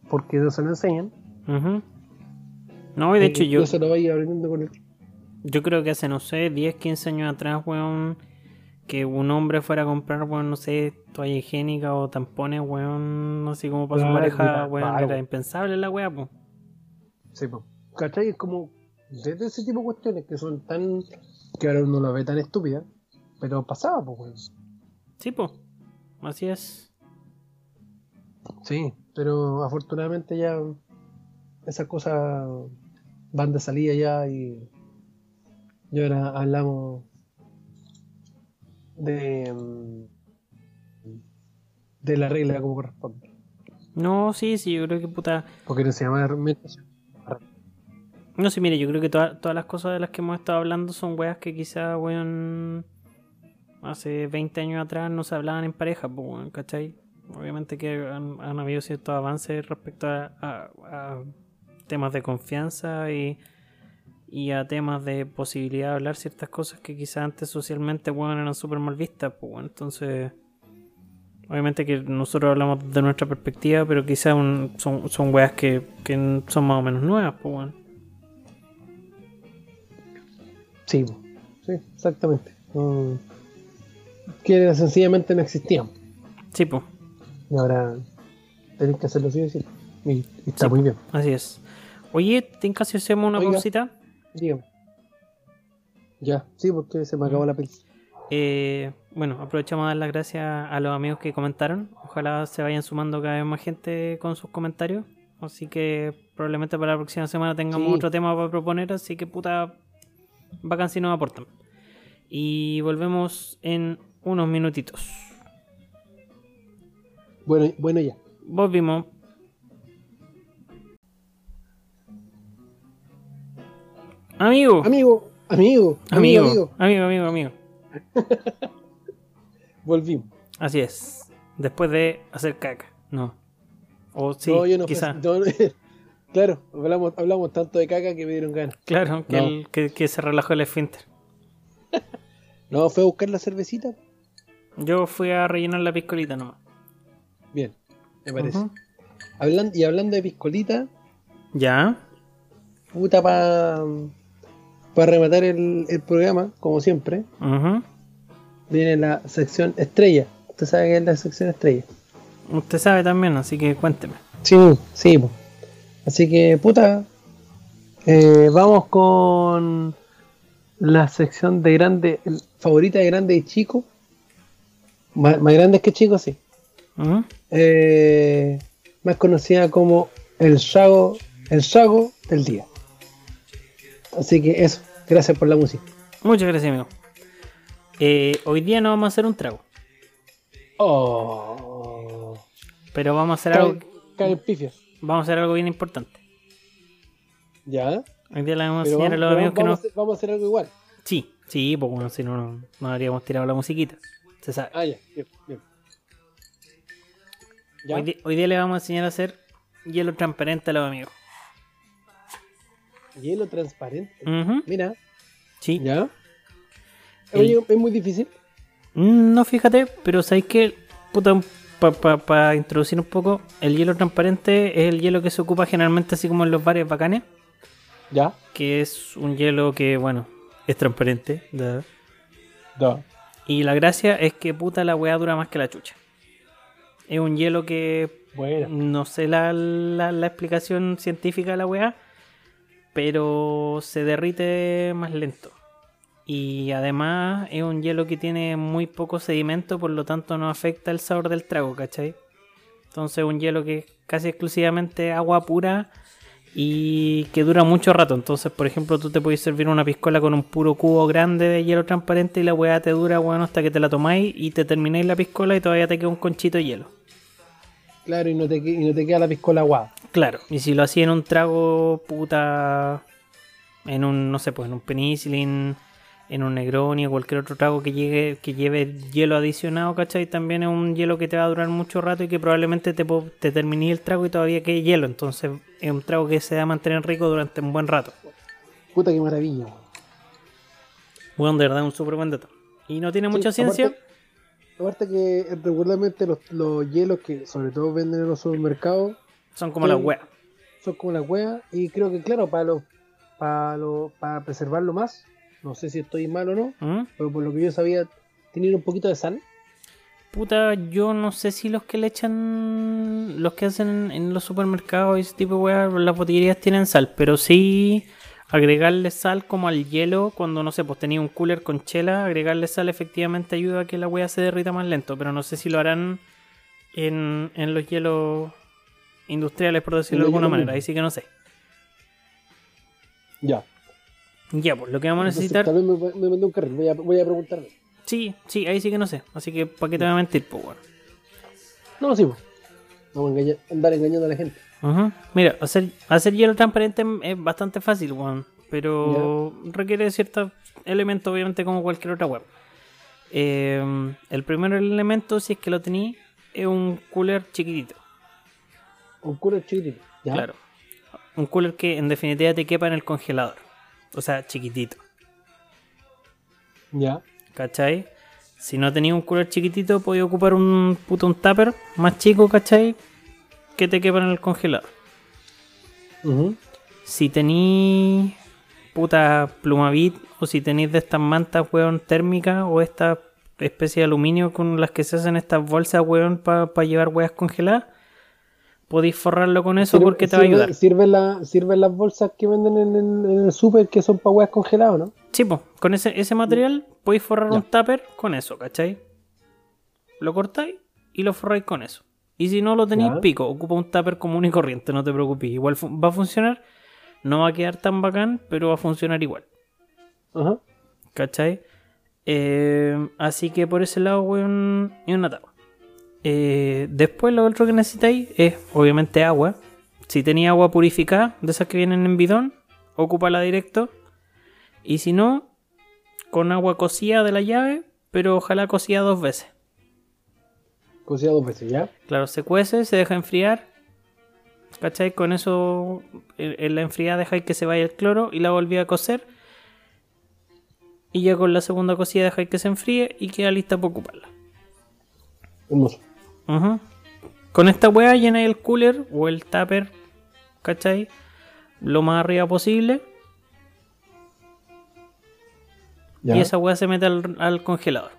porque no se lo enseñan. No, y de hecho, yo, lo aprendiendo con yo creo que hace, no sé, 10, 15 años atrás, weón. Que un hombre fuera a comprar, weón, no sé, toalla higiénica o tampones, weón, así como para su pareja, weón, era impensable la weá, pues. Sí, po. ¿Cachai? Es como desde ese tipo de cuestiones que son tan. que ahora uno la ve tan estúpida, pero pasaba, pues, weón. Sí, pues. Así es. Sí, pero afortunadamente ya esas cosas van de salida ya y, y ahora hablamos de, mm, de la regla como corresponde. No, sí, sí, yo creo que puta. Porque no se llama menstruación. No sé, mire, yo creo que toda- todas las cosas de las que hemos estado hablando son weas que quizá, weón, hace 20 años atrás no se hablaban en pareja, pues, weón, ¿cachai? Obviamente que han, han habido ciertos avances respecto a, a- a temas de confianza y, y a temas de posibilidad de hablar ciertas cosas que quizá antes socialmente, weón, eran súper mal vistas, pues, weón. Entonces, obviamente que nosotros hablamos de nuestra perspectiva, pero quizá un- son, son weas que, que son más o menos nuevas, pues, weón. Sí, sí, exactamente. Que sencillamente no existían. Sí, pues. Y ahora tenéis que hacerlo sí o sí. Y, y está Sí. muy bien. Así es. Oye, ¿ten si hacemos una Oiga. pausita? Dígame. Ya, sí, porque se me acabó la pizza. Eh, bueno, aprovechamos a dar las gracias a los amigos que comentaron. Ojalá se vayan sumando cada vez más gente con sus comentarios. Así que probablemente para la próxima semana tengamos Sí. otro tema para proponer. Así que puta, bacán si nos aportan. Y volvemos en unos minutitos. Bueno, bueno ya. Volvimos. Amigo, Amigo, amigo, amigo, amigo, amigo. amigo, amigo. <laughs> Volvimos. Así es. Después de hacer caca. No. O sí, no, yo no quizá. no, <laughs> claro, hablamos, hablamos tanto de caca que me dieron ganas. Claro, que, No. el- que, que se relajó el esfínter. <laughs> No, fue a buscar la cervecita. Yo fui a rellenar la piscolita nomás. Bien, me parece. Hablan- y hablando de piscolita, Ya. puta para para rematar el, el programa, como siempre, viene la sección estrella. Usted sabe que es la sección estrella. Usted sabe también, así que cuénteme. Sí, sí. po. Así que, puta, eh, vamos con la sección de grande, favorita de grande y chico. Más, más grandes que chicos, sí. Eh, más conocida como el Sago, el Sago del día. Así que eso, gracias por la música. Muchas gracias, amigo. Eh, hoy día no vamos a hacer un trago, Oh, pero vamos a hacer algo, vamos a hacer algo bien importante. Ya, Hoy día le vamos a enseñar a los amigos que no. vamos a hacer algo igual. Sí, sí, pues bueno, si no, no, no habríamos tirado la musiquita. Se sabe. Ah, ya, bien, bien. Ya, Hoy, hoy día le vamos a enseñar a hacer hielo transparente a los amigos. Hielo transparente. Mira, Sí. ya. El- es muy difícil. No, fíjate, pero sabéis que, puta, para introducir un poco, el hielo transparente es el hielo que se ocupa generalmente así como en los bares bacanes, Ya, que es un hielo que, bueno, es transparente. da. da. Y la gracia es que, puta, la weá dura más que la chucha. Es un hielo que Bueno, no sé la, la, la explicación científica de la weá, pero se derrite más lento. Y además es un hielo que tiene muy poco sedimento, por lo tanto no afecta el sabor del trago, ¿cachai? Entonces es un hielo que es casi exclusivamente agua pura y que dura mucho rato. Entonces, por ejemplo, tú te puedes servir una piscola con un puro cubo grande de hielo transparente y la weá te dura, bueno, hasta que te la tomáis y te termináis la piscola y todavía te queda un conchito de hielo. claro, y no te, y no te queda la piscola aguada. Claro, y si lo hacía en un trago, puta, en un, no sé, pues en un penicillin, en un Negroni o cualquier otro trago que llegue, que lleve hielo adicionado, ¿cachai? También es un hielo que te va a durar mucho rato y que probablemente te, te termine el trago y todavía quede hielo. Entonces es un trago que se va a mantener rico durante un buen rato. Puta que maravilla. Bueno, de verdad, un súper buen dato. Y no tiene Sí, mucha ciencia. Aparte, aparte que regularmente los, los hielos que sobre todo venden en los supermercados Son como las weas. son como las huevas y creo que claro, para los para lo, para preservarlo más, no sé si estoy mal o no, ¿Mm? pero por lo que yo sabía, tenían un poquito de sal. Puta, yo no sé si los que le echan, los que hacen en los supermercados y ese tipo de weas, las botillerías tienen sal, pero sí agregarle sal como al hielo cuando no sé, pues tenía un cooler con chela, agregarle sal efectivamente ayuda a que la wea se derrita más lento, pero no sé si lo harán en, en los hielos industriales, por decirlo de alguna manera, ahí sí que no sé. Ya. Ya, pues lo que vamos a necesitar, vez me, me mandé un carril, voy a, voy a preguntarle. sí, sí, ahí sí que no sé, así que ¿para qué te voy a mentir, pues bueno. No, sí, pues. Vamos a engañar- andar engañando a la gente. Ujú. Mira, hacer, hacer hielo transparente es bastante fácil, weón. Pero requiere ciertos elementos, obviamente, como cualquier otra web. Eh, el primer elemento, si es que lo tenéis, es un cooler chiquitito. Un cooler chiquitito. Ya. Claro. Un cooler que en definitiva te quepa en el congelador. O sea, chiquitito. Ya. ¿Cachai? Si no tenéis un cooler chiquitito, podéis ocupar un puto un tupper más chico, ¿cachai? Que te quepa en el congelador. Si tenéis puta plumavit o si tenéis de estas mantas, weón, térmicas o esta especie de aluminio con las que se hacen estas bolsas, weón, para llevar weas congeladas, podéis forrarlo con eso Sirve- porque te va a sirve- ayudar. Sirven, la- sirven las bolsas que venden en, en- en el super que son para huevas congeladas, ¿no? Sí, pues, con ese, ese material podéis forrar Ya. un tupper con eso, ¿cachai? Lo cortáis y lo forráis con eso. Y si no lo tenéis Ya. pico, ocupa un tupper común y corriente, no te preocupes. Igual va a funcionar, no va a quedar tan bacán, pero va a funcionar igual. Ajá. ¿Cachai? Eh, así que por ese lado, weón, y una tapa. Eh, después lo otro que necesitáis es, obviamente, agua. Si tenéis agua purificada, de esas que vienen en bidón, ocúpala directo. Y si no, con agua cocida de la llave, pero ojalá cocida dos veces. Cocida dos veces, ¿ya? Claro, se cuece, se deja enfriar. ¿Cachai? Con eso, en en la enfriada dejáis que se vaya el cloro y la volví a cocer. Y ya con la segunda cocida dejáis que se enfríe y queda lista para ocuparla. Hermoso. Con esta weá llenáis el cooler o el tupper, ¿cachai? Lo más arriba posible. ¿Ya? Y esa weá se mete al, al congelador.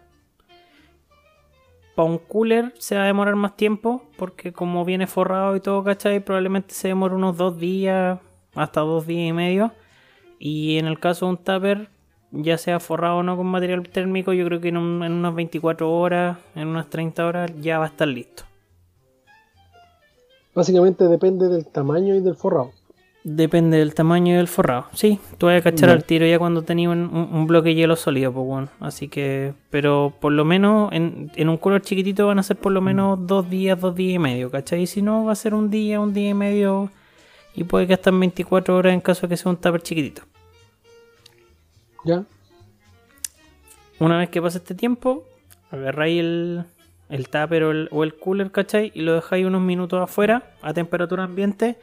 Para un cooler se va a demorar más tiempo porque como viene forrado y todo, ¿cachai? Probablemente se demore unos dos días, hasta dos días y medio. Y en el caso de un tupper, ya sea forrado o no con material térmico, yo creo que en, un- en unas 24 horas, en unas 30 horas, ya va a estar listo. Básicamente depende del tamaño y del forrado. Depende del tamaño del forrado. Sí, tú vas a cachar al tiro ya cuando tenía un, bloque de hielo sólido, pues bueno. Así que, pero por lo menos en, en un color chiquitito van a ser por lo menos dos días, dos días y medio, ¿cachai? Y si no, va a ser un día, un día y medio. Y puede que hasta en 24 horas en caso de que sea un tupper chiquitito. ¿Ya? Una vez que pase este tiempo, agarráis el, el tupper o el, o el cooler, ¿cachai? Y lo dejáis unos minutos afuera a temperatura ambiente.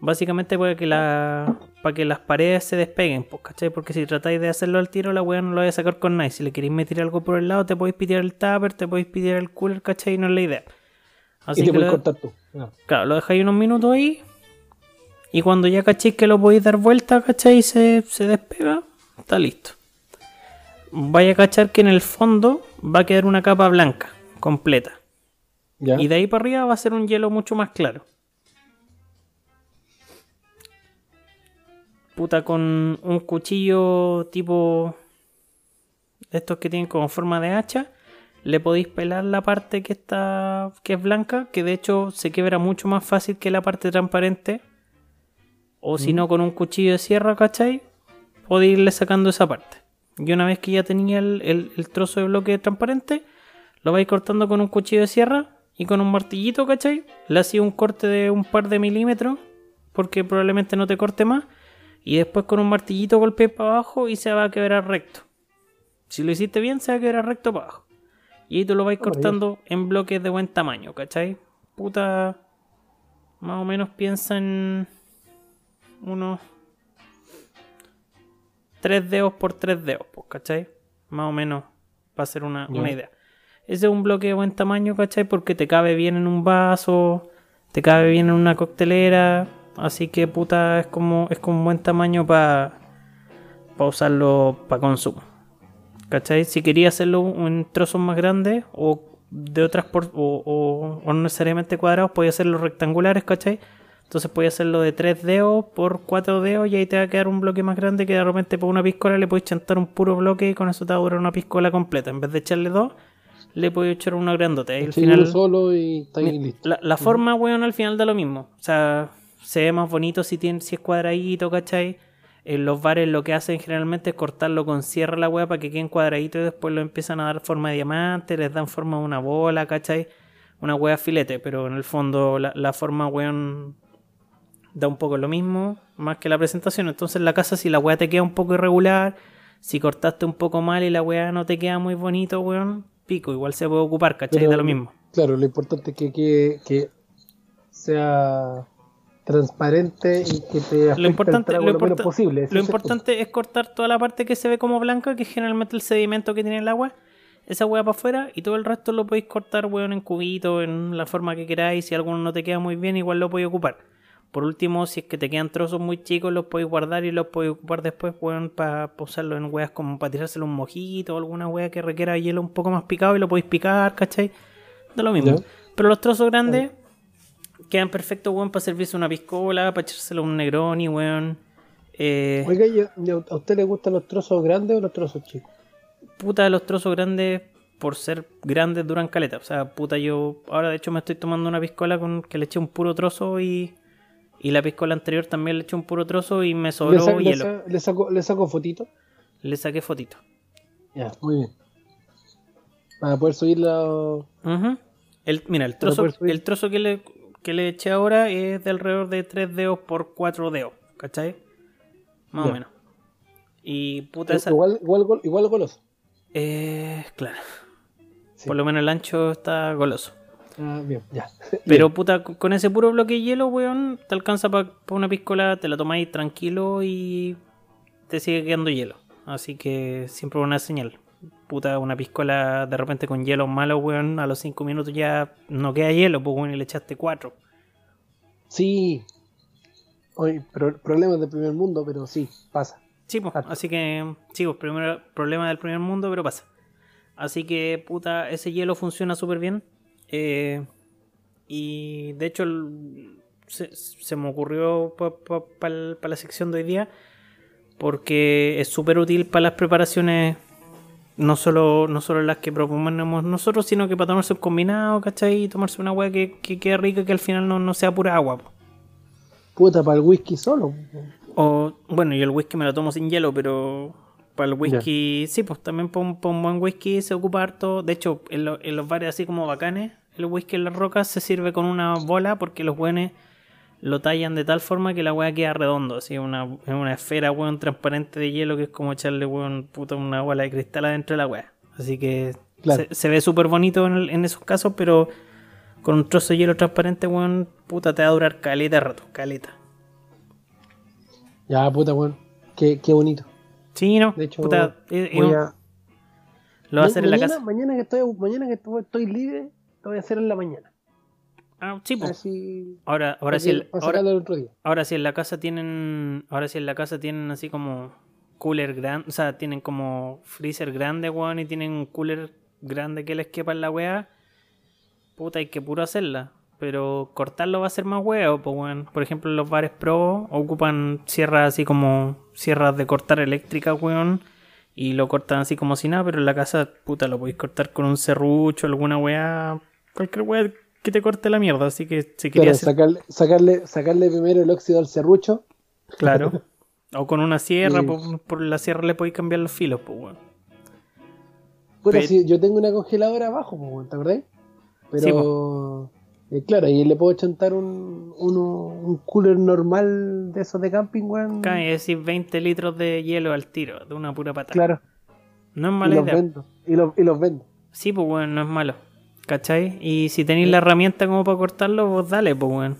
Básicamente para que, la, para que las paredes se despeguen, pues, ¿cachai? Porque si tratáis de hacerlo al tiro, la weá no lo vais a sacar con nadie. Si le queréis meter algo por el lado, te podéis pitear el tupper, te podéis pitear el cooler, ¿cachai? No es la idea. Así y te que puedes lo- cortar tú. Claro, lo dejáis unos minutos ahí. Y cuando ya cachéis que lo podéis dar vuelta, ¿cachai? Y se, se despega, está listo. Vaya a cachar que en el fondo va a quedar una capa blanca, completa. ¿Ya? Y de ahí para arriba va a ser un hielo mucho más claro. Puta, con un cuchillo tipo. estos que tienen como forma de hacha. Le podéis pelar la parte que está. que es blanca. Que de hecho se quiebra mucho más fácil que la parte transparente. O si no, con un cuchillo de sierra, ¿cachai? Podéis irle sacando esa parte. Y una vez que ya tenía el, el- el trozo de bloque transparente, lo vais cortando con un cuchillo de sierra y con un martillito, ¿cachai? Le hacía un corte de un par de milímetros, porque probablemente no te corte más. Y después con un martillito golpeé para abajo y se va a quebrar recto. Si lo hiciste bien, se va a quebrar recto para abajo. Y ahí tú lo vais cortando en bloques de buen tamaño, ¿cachai? Puta. Más o menos piensa en. Unos. 3 dedos por 3 dedos, pues, ¿cachai? Más o menos, para hacer una, una idea. Ese es un bloque de buen tamaño, ¿cachai? Porque te cabe bien en un vaso, te cabe bien en una coctelera. Así que, puta, es como, es como un buen tamaño para usarlo para consumo. ¿Cachai? Si quería hacerlo en trozos más grandes o de otras por- o, o- o no necesariamente cuadrados, podía hacerlo rectangulares, ¿cachai? Entonces podía hacerlo de 3 dedos por 4 dedos y ahí te va a quedar un bloque más grande que de repente por una piscola le podéis chantar un puro bloque y con eso te va a durar una piscola completa. En vez de echarle dos, le podéis echar una grandota. Y al final, uno solo y está listo. La, la forma, weón, al final da lo mismo. O sea, se ve más bonito si, tiene, si es cuadradito, ¿cachai? En los bares lo que hacen generalmente es cortarlo con sierra la weá para que queden cuadraditos y después lo empiezan a dar forma de diamante, les dan forma de una bola, ¿cachai? Una weá filete, pero en el fondo la, la forma, weón, da un poco lo mismo, más que la presentación. Entonces en la casa si la weá te queda un poco irregular, si cortaste un poco mal y la weá no te queda muy bonito, weón, pico, igual se puede ocupar, ¿cachai? Pero- da lo mismo. Claro, lo importante es que, que, que sea transparente y que te Lo importante, el trago lo lo, menos posible. lo importante es cortar toda la parte que se ve como blanca, que es generalmente el sedimento que tiene el agua, esa hueá para afuera, y todo el resto lo podéis cortar, weón, en cubitos, en la forma que queráis. Si alguno no te queda muy bien, igual lo podéis ocupar. Por último, si es que te quedan trozos muy chicos, los podéis guardar y los podéis ocupar después, weón, para usarlo en weas como para tirárselo un mojito o alguna wea que requiera hielo un poco más picado y lo podéis picar, ¿cachai? Da lo mismo. Pero los trozos grandes quedan perfectos, weón, para servirse una piscola, para echárselo a un negroni, weón. Eh, Oiga, ¿y a- y a a usted le gustan los trozos grandes o los trozos chicos? puta, los trozos grandes, por ser grandes, duran caleta. O sea, puta, yo ahora de hecho me estoy tomando una piscola con que le eché un puro trozo y, y la piscola anterior también le eché un puro trozo y me ¿Le, sobró le hielo. le saco, ¿Le saco fotito? Le saqué fotito. Ya, muy bien. Para poder subirla. Ujú. el, mira, el trozo, el trozo que le, que le eché ahora es de alrededor de 3 dedos por 4 dedos, ¿cachai? Más o menos. Y puta, esa... Igual, igual, gol- igual goloso. Eh, claro. Sí. Por lo menos el ancho está goloso. Ah, bien, ya. Pero puta, con ese puro bloque de hielo, weón, te alcanza para una piscola, te la tomáis tranquilo y te sigue quedando hielo. Así que siempre una señal. Puta, una piscola de repente con hielo malo, weón, a los 5 minutos ya no queda hielo, pues weón, y le echaste 4. Sí. Oye, pro- problemas del primer mundo, pero sí, pasa. Sí, pues, así que, sí, pues, primero problema del primer mundo, pero pasa. Así que, puta, ese hielo funciona súper bien. Eh, y de hecho, se, se me ocurrió para la sección de hoy día porque es súper útil para las preparaciones, no solo, no solo las que proponemos nosotros, sino que para tomarse un combinado, ¿cachai? Y tomarse una weá que, que quede rica, que al final no, no sea pura agua. po. Puta, para el whisky solo. O, bueno, yo el whisky me lo tomo sin hielo, pero para el whisky, sí, pues también para un, buen whisky se ocupa harto. De hecho, en, lo- en los bares así como bacanes, el whisky en las rocas se sirve con una bola porque los buenos lo tallan de tal forma que la weá queda redondo, así una, es una esfera, weón, transparente de hielo que es como echarle, weón, puta, una bola de cristal adentro de la weá. Así que Claro. se, se ve súper bonito en, el- en esos casos, pero con un trozo de hielo transparente, weón, puta, te va a durar caleta rato, caleta. Ya, puta, weón. Qué, qué bonito. Sí, no, De hecho, puta, es- es voy a... lo va a hacer en la casa. Mañana que estoy, mañana que estoy, estoy libre, lo voy a hacer en la mañana. Ah, sí, pues. Así. Ahora, ahora sí, el- ahora, sacarlo el otro día. ahora sí en la casa tienen, ahora sí en la casa tienen así como cooler grande, o sea, tienen como freezer grande, weón, y tienen un cooler grande que les quepa en la weá. Puta, hay que puro hacerla. Pero cortarlo va a ser más huevo, pues weón. Por ejemplo, los bares pro ocupan sierras así como sierras de cortar eléctricas, weón. Y lo cortan así como si nada, pero en la casa, puta, lo podéis cortar con un serrucho, alguna weá. Cualquier weá que te corte la mierda. Así que si querías sacarle, sacarle, sacarle primero el óxido al serrucho. Claro. O con una sierra, por, por la sierra le podéis cambiar los filos, pues, weón. Puta, Pe- sí, yo tengo una congeladora abajo, pues, weón, ¿te acordás? Sí, Pero. Eh, claro, ahí le puedo chantar un, uno, un cooler normal de esos de camping, weón. Acá es decir 20 litros de hielo al tiro, de una pura patada. Claro. No es Y mala los idea. vendo. Y los, y los vendo. Sí, pues, weón, no es malo. ¿Cachai? Y si tenéis la herramienta como para cortarlo, pues dale, pues, weón.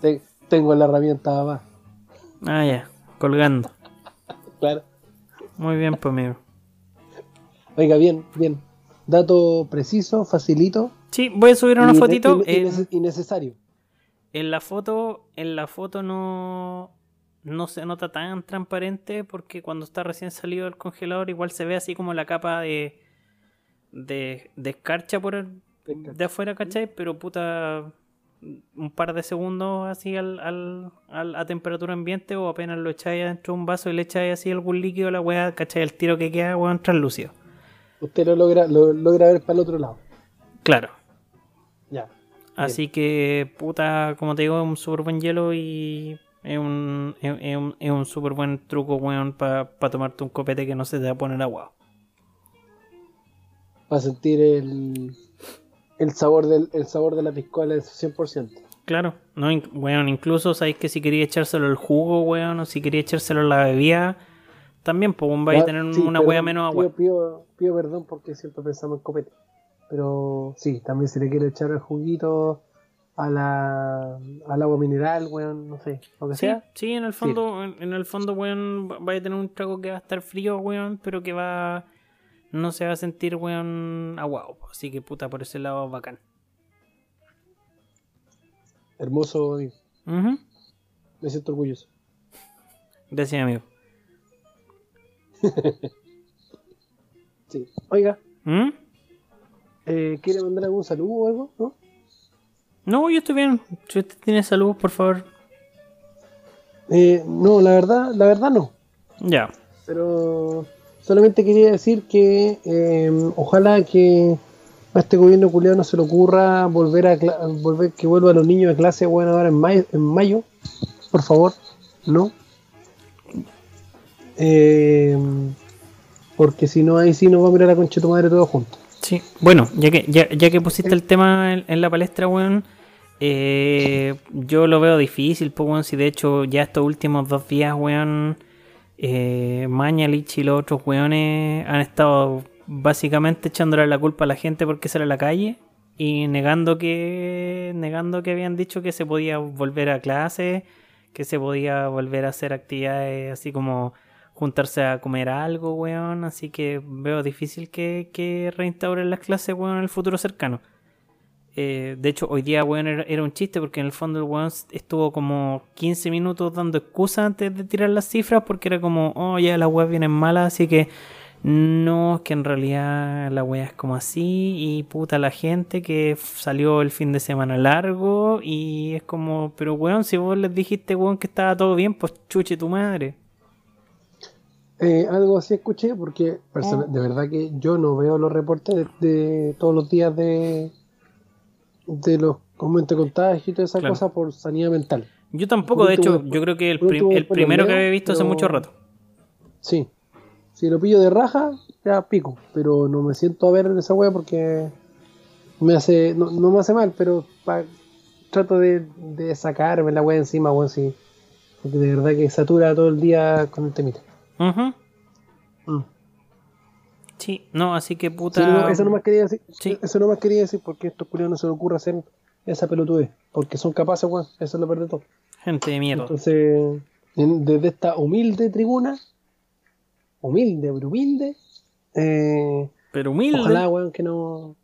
Te- tengo la herramienta abajo. Ah, ya. Colgando. Claro. Muy bien, pues, amigo. Oiga, bien, bien. Dato preciso, facilito. Sí, voy a subir una fotito. nece- innecesario. En la foto, en la foto no, no se nota tan transparente porque cuando está recién salido del congelador igual se ve así como la capa de, de, de escarcha por el- de afuera, ¿cachai? Pero puta, un par de segundos así al, al, al- a temperatura ambiente o apenas lo echáis dentro de un vaso y le echáis así algún líquido a la weá, ¿cachai? El tiro que queda, weón, translúcido. Usted lo logra, lo logra ver para el otro lado. Claro. Así que, puta, como te digo, es un súper buen hielo y es un, es, es un, es un súper buen truco, weón, para tomarte un copete que no se te va a poner agua. Para sentir el, el sabor del el sabor de la piscola al 100%. Claro, no, in- weón, incluso sabéis que si quería echárselo al jugo, weón, o si quería echárselo a la bebida, también, pues, vais a tener sí, una perdón, wea menos agua. Pido, pido- pido perdón porque siempre pensamos en copete. Pero sí, también se le quiere echar el juguito a la, al agua mineral, weón, no sé, lo que Sí, sea. sí, en el fondo, en, en el fondo, weón, va- vais a tener un trago que va a estar frío, weón, pero que va, no se va a sentir, weón, aguado. Así que, puta, por ese lado, bacán. Hermoso, amigo. Ujú. me siento orgulloso. Gracias, amigo. <laughs> Sí. Oiga, ¿Mm? Eh, ¿quiere mandar algún saludo o algo? ¿No? No, yo estoy bien. Si usted tiene salud, por favor. Eh, no, la verdad, la verdad no. Ya. Pero solamente quería decir que eh, ojalá que a este gobierno culiado no se le ocurra volver a volver que vuelva a los niños a clase bueno ahora en mayo, en mayo. Por favor, no. Eh, porque si no, ahí sí nos va a mirar la concha de tu madre todos juntos. Sí. Bueno, ya que, ya, ya que pusiste el tema en, en la palestra, weón. eh, yo lo veo difícil, pues, weón. Si de hecho ya estos últimos dos días, weón. Eh, Mañalich y los otros weones han estado básicamente echándole la culpa a la gente porque sale a la calle y negando que negando que habían dicho que se podía volver a clase, que se podía volver a hacer actividades así como juntarse a comer algo, weón. Así que veo difícil que, que reinstauren las clases, weón, en el futuro cercano. Eh, de hecho, hoy día, weón, era, era un chiste porque en el fondo el weón estuvo como 15 minutos dando excusas antes de tirar las cifras porque era como, oh, ya las weas vienen malas, así que no, es que en realidad la wea es como así y puta la gente que salió el fin de semana largo y es como, pero weón, si vos les dijiste, weón, que estaba todo bien, pues chuche tu madre. Eh, algo así escuché porque Oh. de verdad que yo no veo los reportes de, de todos los días de, de los aumentos de contagio y todas esas Claro. cosas por sanidad mental. Yo tampoco, de hecho, yo creo que el, prim- el primero que había visto hace mucho rato. Sí. Si lo pillo de raja, ya pico. Pero no me siento a ver esa wea porque me hace. No, no me hace mal, pero pa- trato de, de sacarme la wea encima, weón, sí. Porque de verdad que satura todo el día con el temita. Mm. Sí, no, así que Sí, puta. no, eso no más quería decir. Sí. Eso quería decir porque estos culiados no se les ocurre hacer esa pelotudez. Porque son capaces, weón. Eso es lo peor de todo. Gente de mierda. Entonces, en- desde esta humilde tribuna, humilde, pero humilde, eh, Pero humilde. ojalá, weón, que no.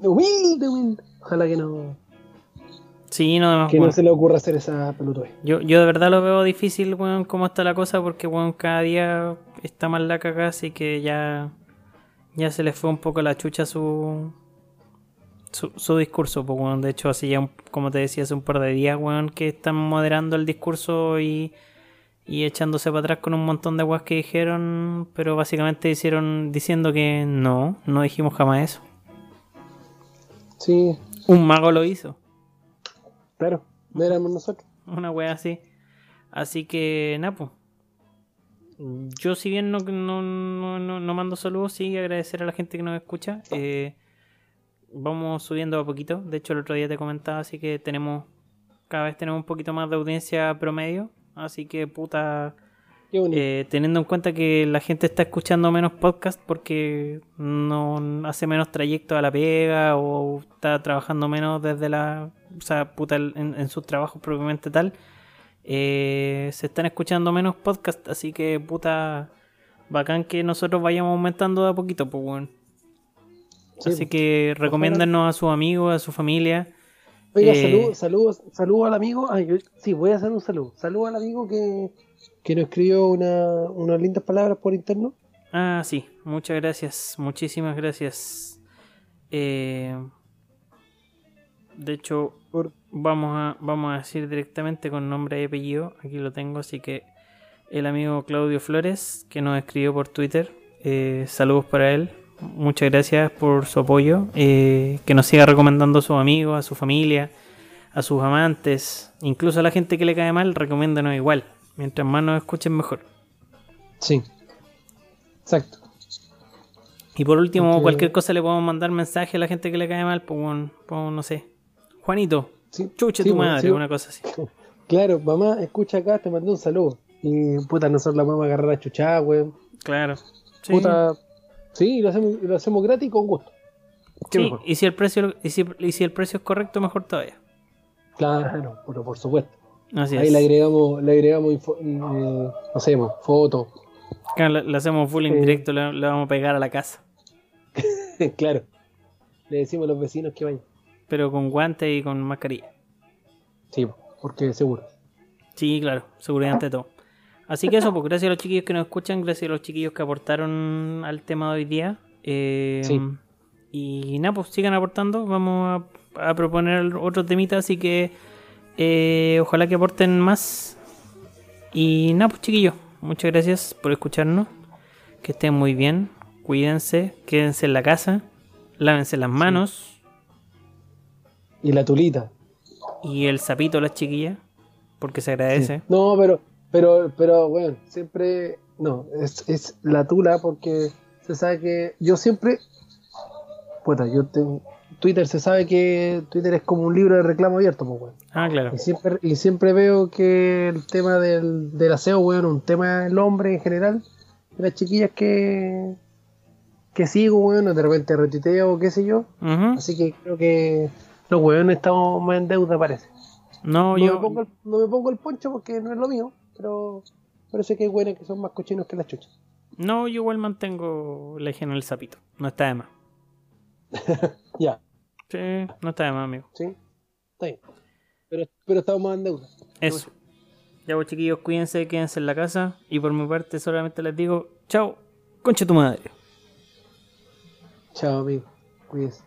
Humilde, humilde. Ojalá que no. Sí, no, además, Que no se le ocurra hacer esa pelotudez. Yo, yo de verdad lo veo difícil, weón, cómo está la cosa, porque, weón, cada día está más la cagada, así que ya, ya se le fue un poco la chucha su, su, su discurso, pues, weón. De hecho, así ya, como te decía, hace un par de días, weón, que están moderando el discurso y, y echándose para atrás con un montón de weas que dijeron, pero básicamente hicieron diciendo que no, no dijimos jamás eso. Sí, Un mago lo hizo. Claro. No éramos nosotros. Una wea así. Así que, Napo. Yo, si bien no, no, no, no- no mando saludos, sí agradecer a la gente que nos escucha. Eh, vamos subiendo a poquito. De hecho, el otro día te comentaba, así que tenemos. Cada vez tenemos un poquito más de audiencia promedio. Así que, puta. Eh, teniendo en cuenta que la gente está escuchando menos podcast porque no hace menos trayecto a la pega o está trabajando menos desde la. O sea, puta, en, en sus trabajos propiamente tal. eh, se están escuchando menos podcast, así que puta. Bacán que nosotros vayamos aumentando de a poquito, pues. Sí, Así pues. que recomiéndanos a sus amigos, a su familia. Oiga, eh, saludos saludos saludo al amigo. Ay, yo- sí, voy a hacer un saludo. Saludo al amigo que, que nos escribió una, unas lindas palabras por interno. Ah, sí, muchas gracias, muchísimas gracias. Eh, de hecho, vamos a, vamos a decir directamente con nombre y apellido, aquí lo tengo, así que el amigo Claudio Flores, que nos escribió por Twitter, eh, saludos para él, muchas gracias por su apoyo, eh, que nos siga recomendando a sus amigos, a su familia, a sus amantes, incluso a la gente que le cae mal, recomiéndanos igual, mientras más nos escuchen mejor. sí. Exacto. Y por último, Porque- cualquier cosa le podemos mandar mensaje a la gente que le cae mal, pues, pues, no sé. Juanito, Sí, chuche sí, tu madre, sí. una cosa así. <laughs> Claro, mamá, escucha acá, te mandé un saludo. Y puta, nosotros la vamos a agarrar a chuchá, weón. Claro. Sí, Puta, sí, lo hacemos, lo hacemos gratis y con gusto. Sí, mejor. y si el precio y si, y si el precio es correcto, mejor todavía. Claro, pero por supuesto. Así Ahí es. le agregamos, le agregamos info- eh, mo, fotos. Claro, Le, hacemos full en Sí. directo, le, le vamos a pegar a la casa. <laughs> claro. Le decimos a los vecinos que vayan. Pero con guantes y con mascarilla. Sí, porque seguro. Sí, claro, seguridad ante todo. Así que eso, pues gracias a los chiquillos que nos escuchan, gracias a los chiquillos que aportaron al tema de hoy día. Eh, Sí. Y nada, pues sigan aportando. Vamos a, a proponer otros temitas, así que eh, ojalá que aporten más. Y nada, pues chiquillos, muchas gracias por escucharnos. Que estén muy bien, cuídense, quédense en la casa, lávense las manos Y la tulita. y el sapito a las chiquillas, porque se agradece. No, pero, pero, pero, bueno, siempre, no, es, es la tula porque se sabe que yo siempre, puta, yo tengo, Twitter se sabe que Twitter es como un libro de reclamo abierto, pues, weón. Ah, claro. Y siempre, y siempre veo que el tema del, del aseo, weón, un tema del hombre en general, de las chiquillas que, que sigo, weón, de repente retuiteo, qué sé yo. Así que creo que los weones estamos más en deuda, parece. No, No, yo, me pongo el, no me pongo el poncho porque no es lo mío, pero parece que hay weones que son más cochinos que las chuchas. No, yo igual mantengo la higiene del sapito. No está de más. <laughs> Ya, Sí, no está de más, amigo. ¿sí? Está bien. Pero, pero estamos más en deuda. Eso. Ya vos chiquillos, cuídense, quédense en la casa. Y por mi parte solamente les digo, chao, concha tu madre. Chao, amigo. Cuídense.